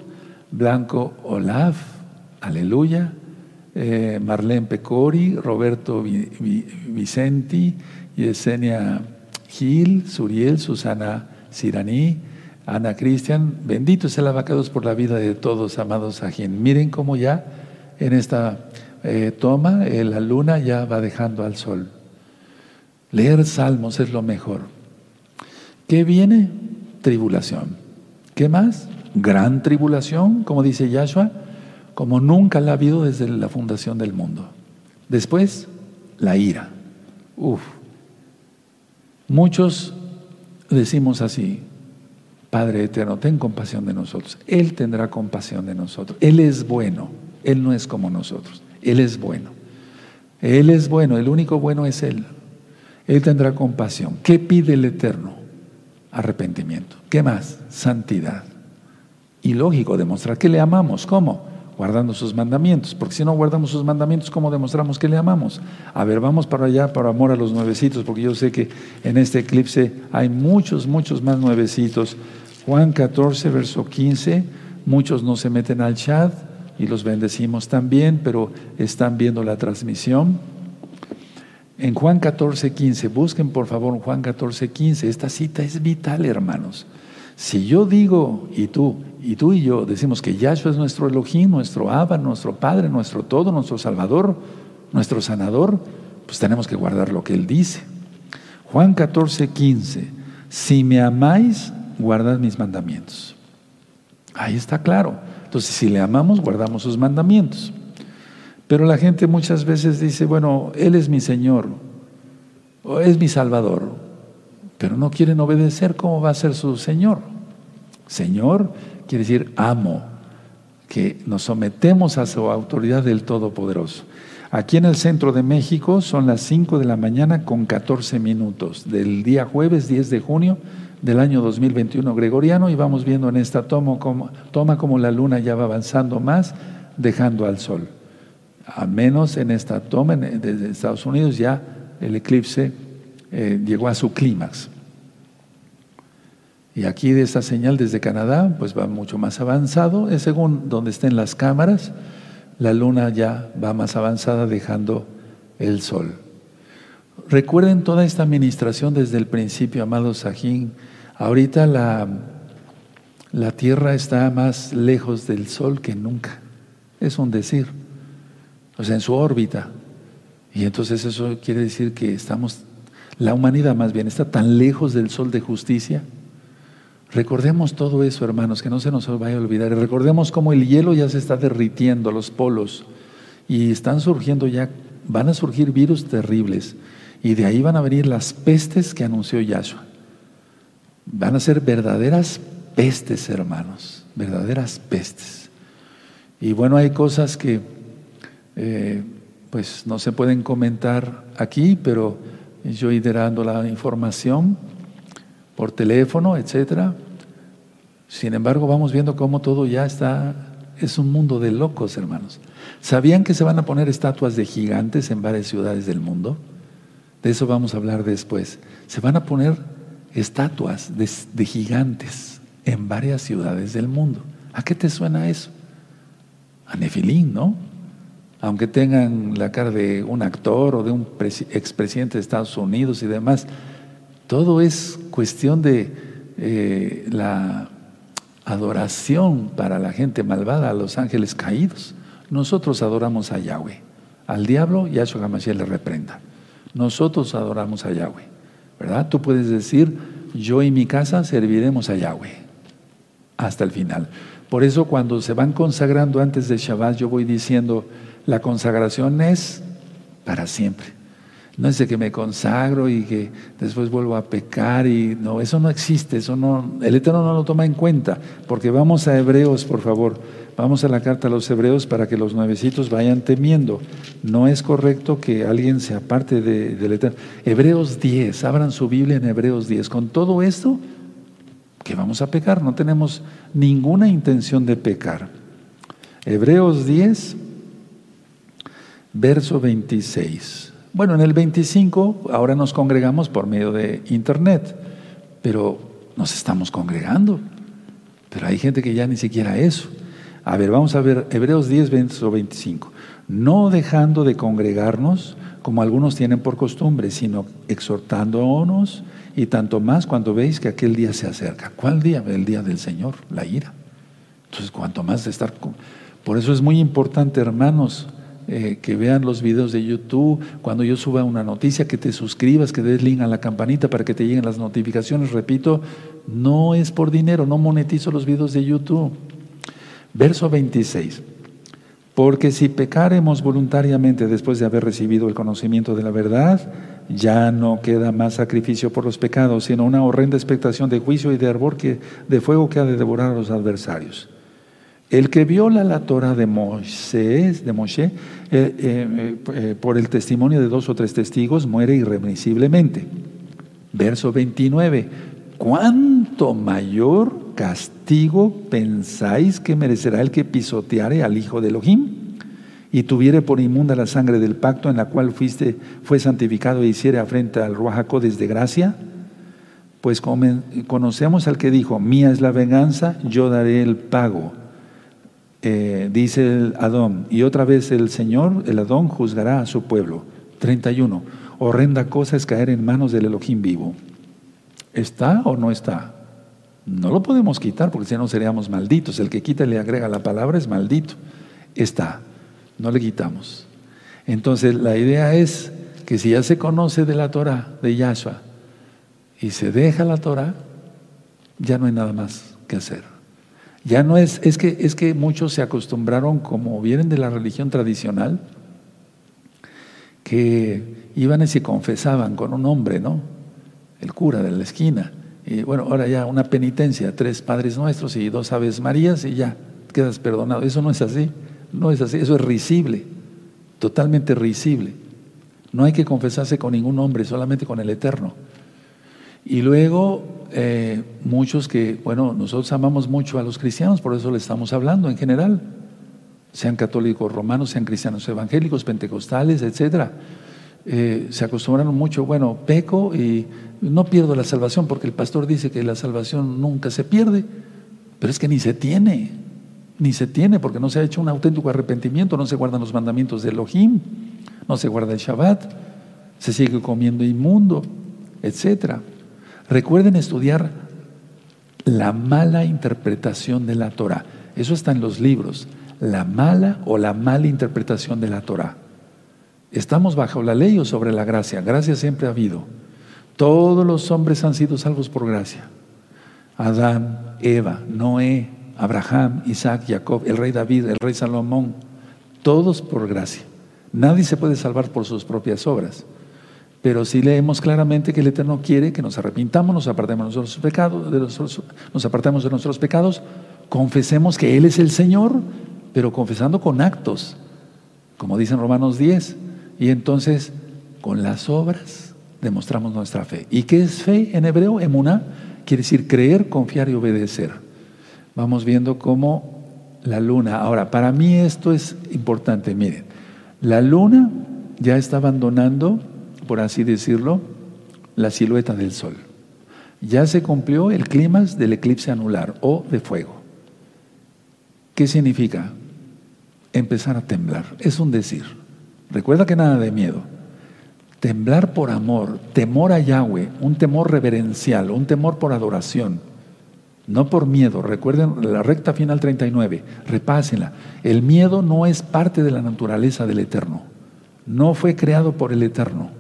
Blanco Olaf, aleluya. Eh, Marlene Pecori, Roberto Vicenti, Yesenia Gil, Suriel, Susana Siraní, Ana Cristian. Bendito sea el abacados por la vida de todos, amados Ajín. Miren cómo ya en esta eh, toma eh, la luna ya va dejando al sol. Leer salmos es lo mejor. ¿Qué viene? Tribulación. ¿Qué más? Gran tribulación, como dice Yahshua, como nunca la ha habido desde la fundación del mundo. Después, la ira. Uf. Muchos decimos así, Padre eterno, ten compasión de nosotros. Él tendrá compasión de nosotros. Él es bueno. Él no es como nosotros. Él es bueno. Él es bueno. El único bueno es Él. Él tendrá compasión. ¿Qué pide el eterno? Arrepentimiento. ¿Qué más? Santidad. Y lógico, demostrar que le amamos. ¿Cómo? Guardando sus mandamientos, porque si no guardamos sus mandamientos, ¿cómo demostramos que le amamos? A ver, vamos para allá, para amor a los nuevecitos, porque yo sé que en este eclipse hay muchos, muchos más nuevecitos. Juan 14, verso 15, muchos no se meten al chat y los bendecimos también, pero están viendo la transmisión. En Juan 14, 15, busquen por favor Juan 14, 15, esta cita es vital, hermanos. Si yo digo, y tú, y tú y yo decimos que Yahshua es nuestro Elohim, nuestro Abba, nuestro Padre, nuestro todo, nuestro Salvador, nuestro sanador, pues tenemos que guardar lo que Él dice. Juan 14, 15. Si me amáis, guardad mis mandamientos. Ahí está claro. Entonces, si le amamos, guardamos sus mandamientos. Pero la gente muchas veces dice, bueno, Él es mi Señor, o es mi Salvador, pero no quieren obedecer, ¿cómo va a ser su Señor? Señor quiere decir amo, que nos sometemos a su autoridad del Todopoderoso. Aquí en el centro de México son las 5 de la mañana con 14 minutos del día jueves 10 de junio del año 2021 gregoriano y vamos viendo en esta toma como, toma como la luna ya va avanzando más, dejando al sol. A menos en esta toma desde Estados Unidos ya el eclipse eh, llegó a su clímax. Y aquí de esta señal desde Canadá, pues va mucho más avanzado, es según donde estén las cámaras, la luna ya va más avanzada dejando el sol. Recuerden toda esta administración desde el principio, amado Sajín. Ahorita la, la Tierra está más lejos del Sol que nunca. Es un decir. O sea, en su órbita. Y entonces eso quiere decir que estamos, la humanidad más bien está tan lejos del Sol de justicia Recordemos todo eso, hermanos, que no se nos vaya a olvidar. Recordemos cómo el hielo ya se está derritiendo, los polos, y están surgiendo ya, van a surgir virus terribles, y de ahí van a venir las pestes que anunció Yahshua. Van a ser verdaderas pestes, hermanos, verdaderas pestes. Y bueno, hay cosas que eh, pues no se pueden comentar aquí, pero yo iré dando la información por teléfono, etcétera. Sin embargo, vamos viendo cómo todo ya está, es un mundo de locos, hermanos. ¿Sabían que se van a poner estatuas de gigantes en varias ciudades del mundo? De eso vamos a hablar después. Se van a poner estatuas de, gigantes en varias ciudades del mundo. ¿A qué te suena eso? A Nefilín, ¿no? Aunque tengan la cara de un actor o de un expresidente de Estados Unidos y demás, todo es cuestión de eh, la adoración para la gente malvada, a los ángeles caídos. Nosotros adoramos a Yahweh. Al diablo, Yahshua HaMashiach le reprenda. Nosotros adoramos a Yahweh. ¿Verdad? Tú puedes decir, yo y mi casa serviremos a Yahweh. Hasta el final. Por eso cuando se van consagrando antes de Shabbat, yo voy diciendo, la consagración es para siempre. No es de que me consagro y que después vuelvo a pecar y no, eso no existe, eso no, el Eterno no lo toma en cuenta, porque vamos a Hebreos, por favor, vamos a la carta a los Hebreos para que los nuevecitos vayan temiendo. No es correcto que alguien se aparte de, del Eterno. Hebreos 10, abran su Biblia en Hebreos 10. Con todo esto, que vamos a pecar, no tenemos ninguna intención de pecar. Hebreos 10, verso 26. Bueno, en el 25 ahora nos congregamos por medio de internet, pero nos estamos congregando. Pero hay gente que ya ni siquiera eso. A ver, vamos a ver Hebreos 10, verso 25. No dejando de congregarnos como algunos tienen por costumbre, sino exhortándonos y tanto más cuando veis que aquel día se acerca. ¿Cuál día? El día del Señor, la ira. Entonces, cuanto más de estar... Por eso es muy importante, hermanos, eh, que vean los videos de YouTube, cuando yo suba una noticia, que te suscribas, que des link a la campanita para que te lleguen las notificaciones. Repito, no es por dinero, no monetizo los videos de YouTube. Verso 26. Porque si pecaremos voluntariamente después de haber recibido el conocimiento de la verdad, ya no queda más sacrificio por los pecados, sino una horrenda expectación de juicio y de arbor que, de fuego que ha de devorar a los adversarios. El que viola la Torah de Moisés, de Moshe, eh, eh, eh, por el testimonio de dos o tres testigos, muere irremisiblemente. Verso 29. ¿Cuánto mayor castigo pensáis que merecerá el que pisoteare al Hijo de Elohim? Y tuviere por inmunda la sangre del pacto en la cual fuiste, fue santificado e hiciere afrenta al Ruajacó desde gracia? Pues conocemos al que dijo, mía es la venganza, yo daré el pago eh, dice el Adón, y otra vez el Señor, el Adón, juzgará a su pueblo. 31. Horrenda cosa es caer en manos del Elohim vivo. ¿Está o no está? No lo podemos quitar porque si no seríamos malditos. El que quita y le agrega la palabra es maldito. Está. No le quitamos. Entonces la idea es que si ya se conoce de la Torah, de Yahshua, y se deja la Torah, ya no hay nada más que hacer. Ya no es, es que, es que muchos se acostumbraron, como vienen de la religión tradicional, que iban y se confesaban con un hombre, ¿no? El cura de la esquina. Y bueno, ahora ya una penitencia, tres Padres Nuestros y dos Aves Marías y ya quedas perdonado. Eso no es así, no es así, eso es risible, totalmente risible. No hay que confesarse con ningún hombre, solamente con el Eterno. Y luego eh, muchos que, bueno, nosotros amamos mucho a los cristianos, por eso le estamos hablando en general, sean católicos romanos, sean cristianos evangélicos, pentecostales, etcétera. Eh, se acostumbraron mucho, bueno, peco y no pierdo la salvación porque el pastor dice que la salvación nunca se pierde, pero es que ni se tiene, ni se tiene porque no se ha hecho un auténtico arrepentimiento, no se guardan los mandamientos de Elohim, no se guarda el Shabbat, se sigue comiendo inmundo, etcétera. Recuerden estudiar la mala interpretación de la Torah. Eso está en los libros. La mala o la mala interpretación de la Torah. Estamos bajo la ley o sobre la gracia. Gracia siempre ha habido. Todos los hombres han sido salvos por gracia. Adán, Eva, Noé, Abraham, Isaac, Jacob, el rey David, el rey Salomón. Todos por gracia. Nadie se puede salvar por sus propias obras. Pero sí leemos claramente que el Eterno quiere que nos arrepintamos, nos apartemos de nuestros pecados, nos apartemos de nuestros pecados, confesemos que Él es el Señor, pero confesando con actos, como dice en Romanos 10. Y entonces, con las obras, demostramos nuestra fe. ¿Y qué es fe en hebreo? Emuná quiere decir creer, confiar y obedecer. Vamos viendo cómo la luna. Ahora, para mí esto es importante. Miren, la luna ya está abandonando por así decirlo, la silueta del sol. Ya se cumplió el clímax del eclipse anular o de fuego. ¿Qué significa? Empezar a temblar. Es un decir. Recuerda que nada de miedo. Temblar por amor, temor a Yahweh, un temor reverencial, un temor por adoración, no por miedo. Recuerden la recta final 39, repásenla. El miedo no es parte de la naturaleza del Eterno. No fue creado por el Eterno.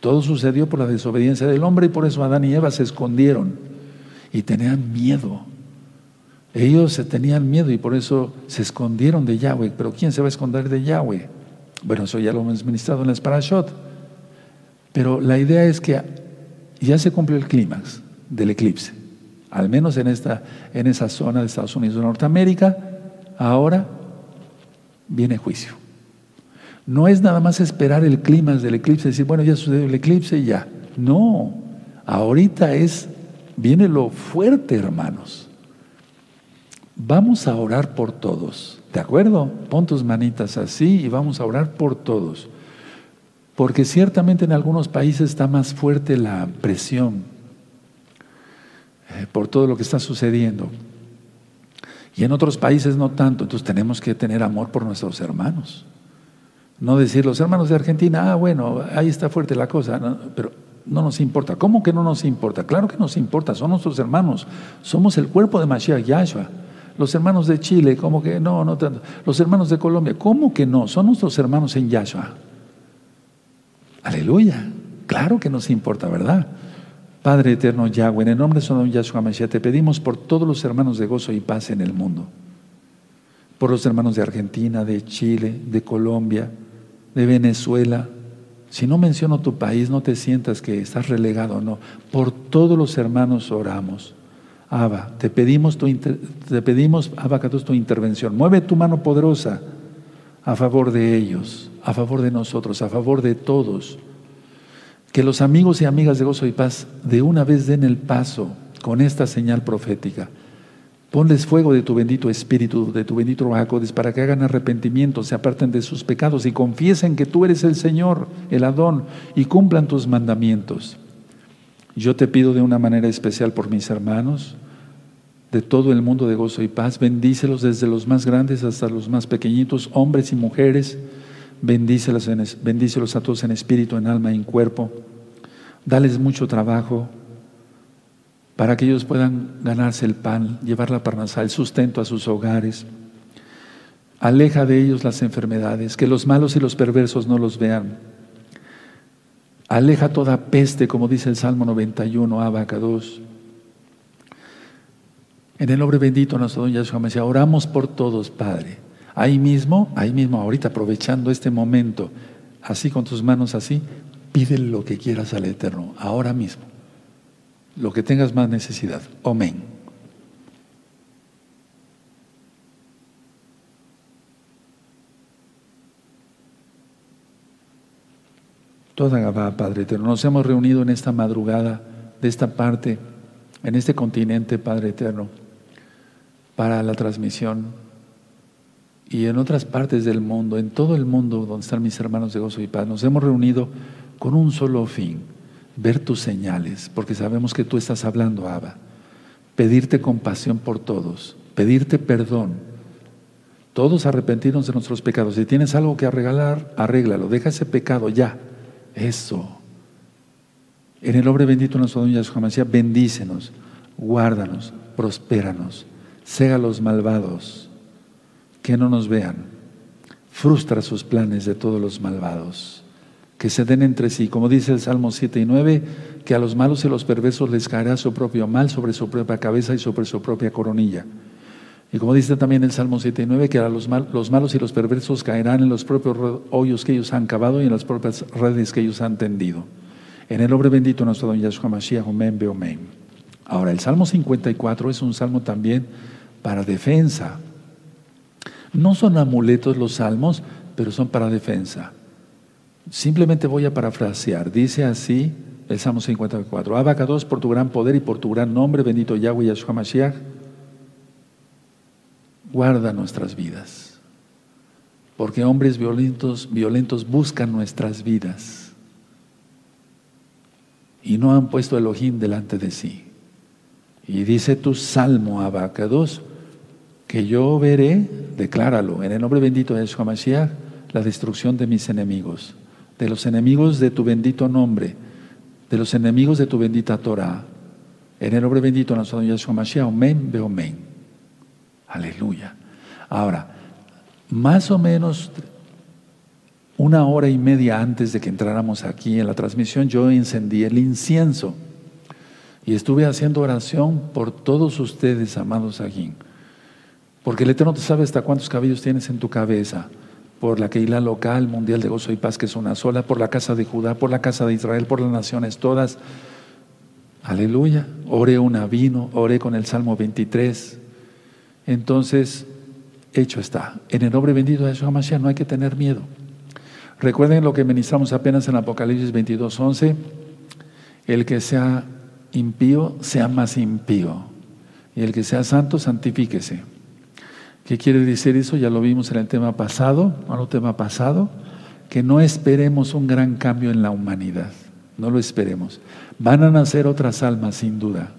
Todo sucedió por la desobediencia del hombre y por eso Adán y Eva se escondieron y tenían miedo. Ellos se tenían miedo y por eso se escondieron de Yahweh. Pero ¿quién se va a esconder de Yahweh? Bueno, eso ya lo hemos ministrado en la Parashot. Pero la idea es que ya se cumplió el clímax del eclipse, al menos en, esta, en esa zona de Estados Unidos de Norteamérica, ahora viene juicio. No es nada más esperar el clímax del eclipse, decir, bueno, ya sucedió el eclipse y ya. No, ahorita es, viene lo fuerte, hermanos. Vamos a orar por todos, ¿de acuerdo? Pon tus manitas así y vamos a orar por todos. Porque ciertamente en algunos países está más fuerte la presión eh, por todo lo que está sucediendo. Y en otros países no tanto. Entonces tenemos que tener amor por nuestros hermanos. No decir los hermanos de Argentina, ah, bueno, ahí está fuerte la cosa, pero no nos importa. ¿Cómo que no nos importa? Claro que nos importa, son nuestros hermanos. Somos el cuerpo de Mashiach Yahshua. Los hermanos de Chile, ¿cómo que no? No tanto. Los hermanos de Colombia, ¿cómo que no? Son nuestros hermanos en Yahshua. Aleluya. Claro que nos importa, ¿verdad? Padre eterno Yahweh, en el nombre de Don Yahshua Mashiach, te pedimos por todos los hermanos de gozo y paz en el mundo. Por los hermanos de Argentina, de Chile, de Colombia, de Venezuela. Si no menciono tu país, no te sientas que estás relegado, no. Por todos los hermanos oramos. Abba, te pedimos, tu te pedimos, Abba, tu intervención. Mueve tu mano poderosa a favor de ellos, a favor de nosotros, a favor de todos. Que los amigos y amigas de Gozo y Paz de una vez den el paso con esta señal profética. Ponles fuego de tu bendito espíritu, de tu bendito Ruacodes, para que hagan arrepentimiento, se aparten de sus pecados y confiesen que tú eres el Señor, el Adón, y cumplan tus mandamientos. Yo te pido de una manera especial por mis hermanos, de todo el mundo de gozo y paz, bendícelos desde los más grandes hasta los más pequeñitos, hombres y mujeres, bendícelos, bendícelos a todos en espíritu, en alma y en cuerpo. Dales mucho trabajo, para que ellos puedan ganarse el pan, llevar la parnasá, el sustento a sus hogares. Aleja de ellos las enfermedades, que los malos y los perversos no los vean. Aleja toda peste, como dice el Salmo 91, Abacados. En el nombre bendito nuestro don Yahshua Mesías, oramos por todos, Padre. Ahí mismo, ahí mismo, ahorita aprovechando este momento, así con tus manos así, pídele lo que quieras al Eterno, ahora mismo lo que tengas más necesidad. Amén. Toda Gabá, Padre Eterno, nos hemos reunido en esta madrugada de esta parte, en este continente, Padre Eterno, para la transmisión y en otras partes del mundo, en todo el mundo donde están mis hermanos de gozo y paz. Nos hemos reunido con un solo fin ver tus señales, porque sabemos que tú estás hablando, Abba. Pedirte compasión por todos, pedirte perdón. Todos arrepentirnos de nuestros pecados. Si tienes algo que arreglar, arréglalo. Deja ese pecado ya. Eso. En el nombre bendito de nuestro Don Yahshua Mashiach, bendícenos, guárdanos, prospéranos, cega los malvados, que no nos vean. Frustra sus planes de todos los malvados que se den entre sí. Como dice el Salmo 7 y 9, que a los malos y los perversos les caerá su propio mal sobre su propia cabeza y sobre su propia coronilla. Y como dice también el Salmo 7 y 9, que a los, los malos y los perversos caerán en los propios hoyos que ellos han cavado y en las propias redes que ellos han tendido. En el nombre bendito nuestro don Yahshua Mashiach, amén, amén. Ahora, el Salmo 54 es un salmo también para defensa. No son amuletos los salmos, pero son para defensa. Simplemente voy a parafrasear. Dice así el Salmo 54. Abacados por tu gran poder y por tu gran nombre, bendito Yahweh Yahshua Mashiach, guarda nuestras vidas. Porque hombres violentos, violentos buscan nuestras vidas y no han puesto Elohim delante de sí. Y dice tu Salmo Abacados que yo veré, decláralo, en el nombre bendito de Yahshua Mashiach, la destrucción de mis enemigos de los enemigos de tu bendito nombre, de los enemigos de tu bendita Torah. En el nombre bendito de nuestro Yahshua Mashiach, amén, ve amén. Aleluya. Ahora, más o menos una hora y media antes de que entráramos aquí en la transmisión, yo encendí el incienso y estuve haciendo oración por todos ustedes, amados aquí. Porque el Eterno te sabe hasta cuántos cabellos tienes en tu cabeza por la Keilah local, Mundial de Gozo y Paz, que es una sola, por la casa de Judá, por la casa de Israel, por las naciones todas. Aleluya. Oré una vino, oré con el Salmo 23. Entonces, hecho está. En el nombre bendito de Yeshua Mashiach no hay que tener miedo. Recuerden lo que ministramos apenas en Apocalipsis 22, 11. El que sea impío, sea más impío. Y el que sea santo, santifíquese. ¿Qué quiere decir eso? Ya lo vimos en el tema pasado, en el tema pasado, que no esperemos un gran cambio en la humanidad. No lo esperemos. Van a nacer otras almas, sin duda.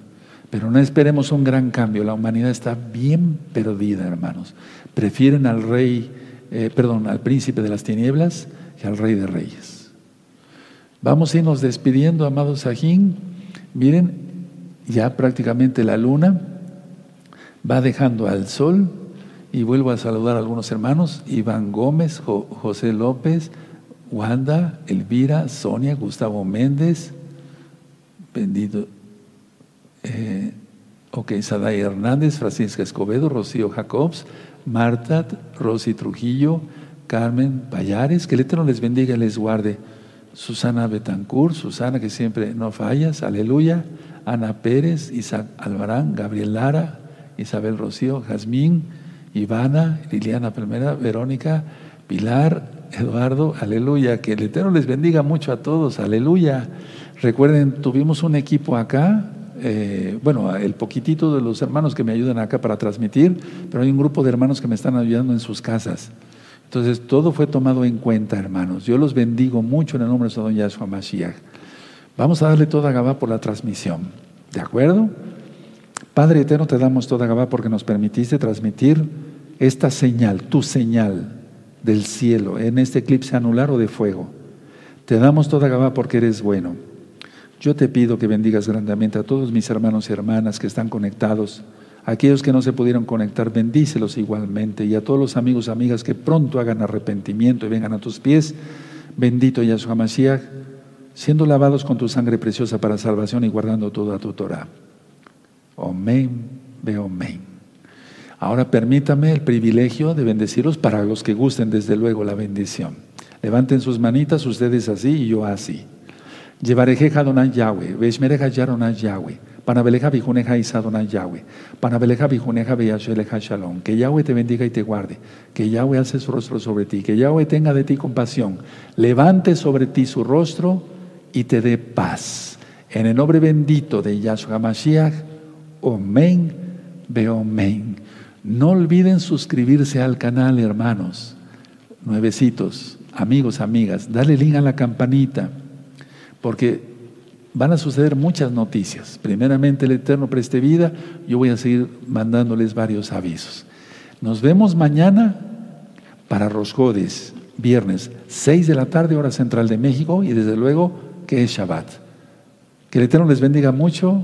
Pero no esperemos un gran cambio. La humanidad está bien perdida, hermanos. Prefieren al rey, eh, perdón, al príncipe de las tinieblas que al rey de reyes. Vamos a irnos despidiendo, amados Sajín. Miren, ya prácticamente la luna va dejando al sol y vuelvo a saludar a algunos hermanos, Iván Gómez, José López, Wanda, Elvira, Sonia, Gustavo Méndez, bendito, eh, ok, Hernández, Francisca Escobedo, Rocío Jacobs, Marta, Rosy Trujillo, Carmen Payares, que el Eterno les bendiga y les guarde. Susana Betancourt, Susana que siempre no fallas, aleluya. Ana Pérez, Isaac Alvarán, Gabriel Lara, Isabel Rocío, Jazmín, Ivana, Liliana Palmera, Verónica, Pilar, Eduardo, aleluya. Que el Eterno les bendiga mucho a todos, aleluya. Recuerden, tuvimos un equipo acá, eh, bueno, el poquitito de los hermanos que me ayudan acá para transmitir, pero hay un grupo de hermanos que me están ayudando en sus casas. Entonces, todo fue tomado en cuenta, hermanos. Yo los bendigo mucho en el nombre de Don Yahshua Mashiach. Vamos a darle toda Gabá por la transmisión. ¿De acuerdo? Padre eterno, te damos toda Gabá porque nos permitiste transmitir esta señal, tu señal del cielo, en este eclipse anular o de fuego. Te damos toda Gabá porque eres bueno. Yo te pido que bendigas grandemente a todos mis hermanos y hermanas que están conectados, aquellos que no se pudieron conectar, bendícelos igualmente, y a todos los amigos amigas que pronto hagan arrepentimiento y vengan a tus pies. Bendito Yahshua Mashiach, siendo lavados con tu sangre preciosa para salvación y guardando toda tu Torah. Amén, veo amén. Ahora permítame el privilegio de bendecirlos para los que gusten, desde luego, la bendición. Levanten sus manitas, ustedes así y yo así. Llevarejeja Adonai Yahweh, Veshmereja Yaronai Yahweh, Panabeleja Bijuneja Isadonai Yahweh, Panabeleja Bijuneja Beyasheleja Shalom. Que Yahweh te bendiga y te guarde, que Yahweh alce su rostro sobre ti, que Yahweh tenga de ti compasión, levante sobre ti su rostro y te dé paz. En el nombre bendito de Yahshua Mashiach, Omen, Beomen. No olviden suscribirse al canal, hermanos, nuevecitos, amigos, amigas. Dale link a la campanita porque van a suceder muchas noticias. Primeramente el Eterno preste vida, yo voy a seguir mandándoles varios avisos. Nos vemos mañana para Rosjodes, viernes, 6 de la tarde, hora central de México, y desde luego que es Shabbat. Que el Eterno les bendiga mucho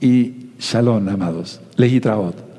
y shalom, amados. Legitraot.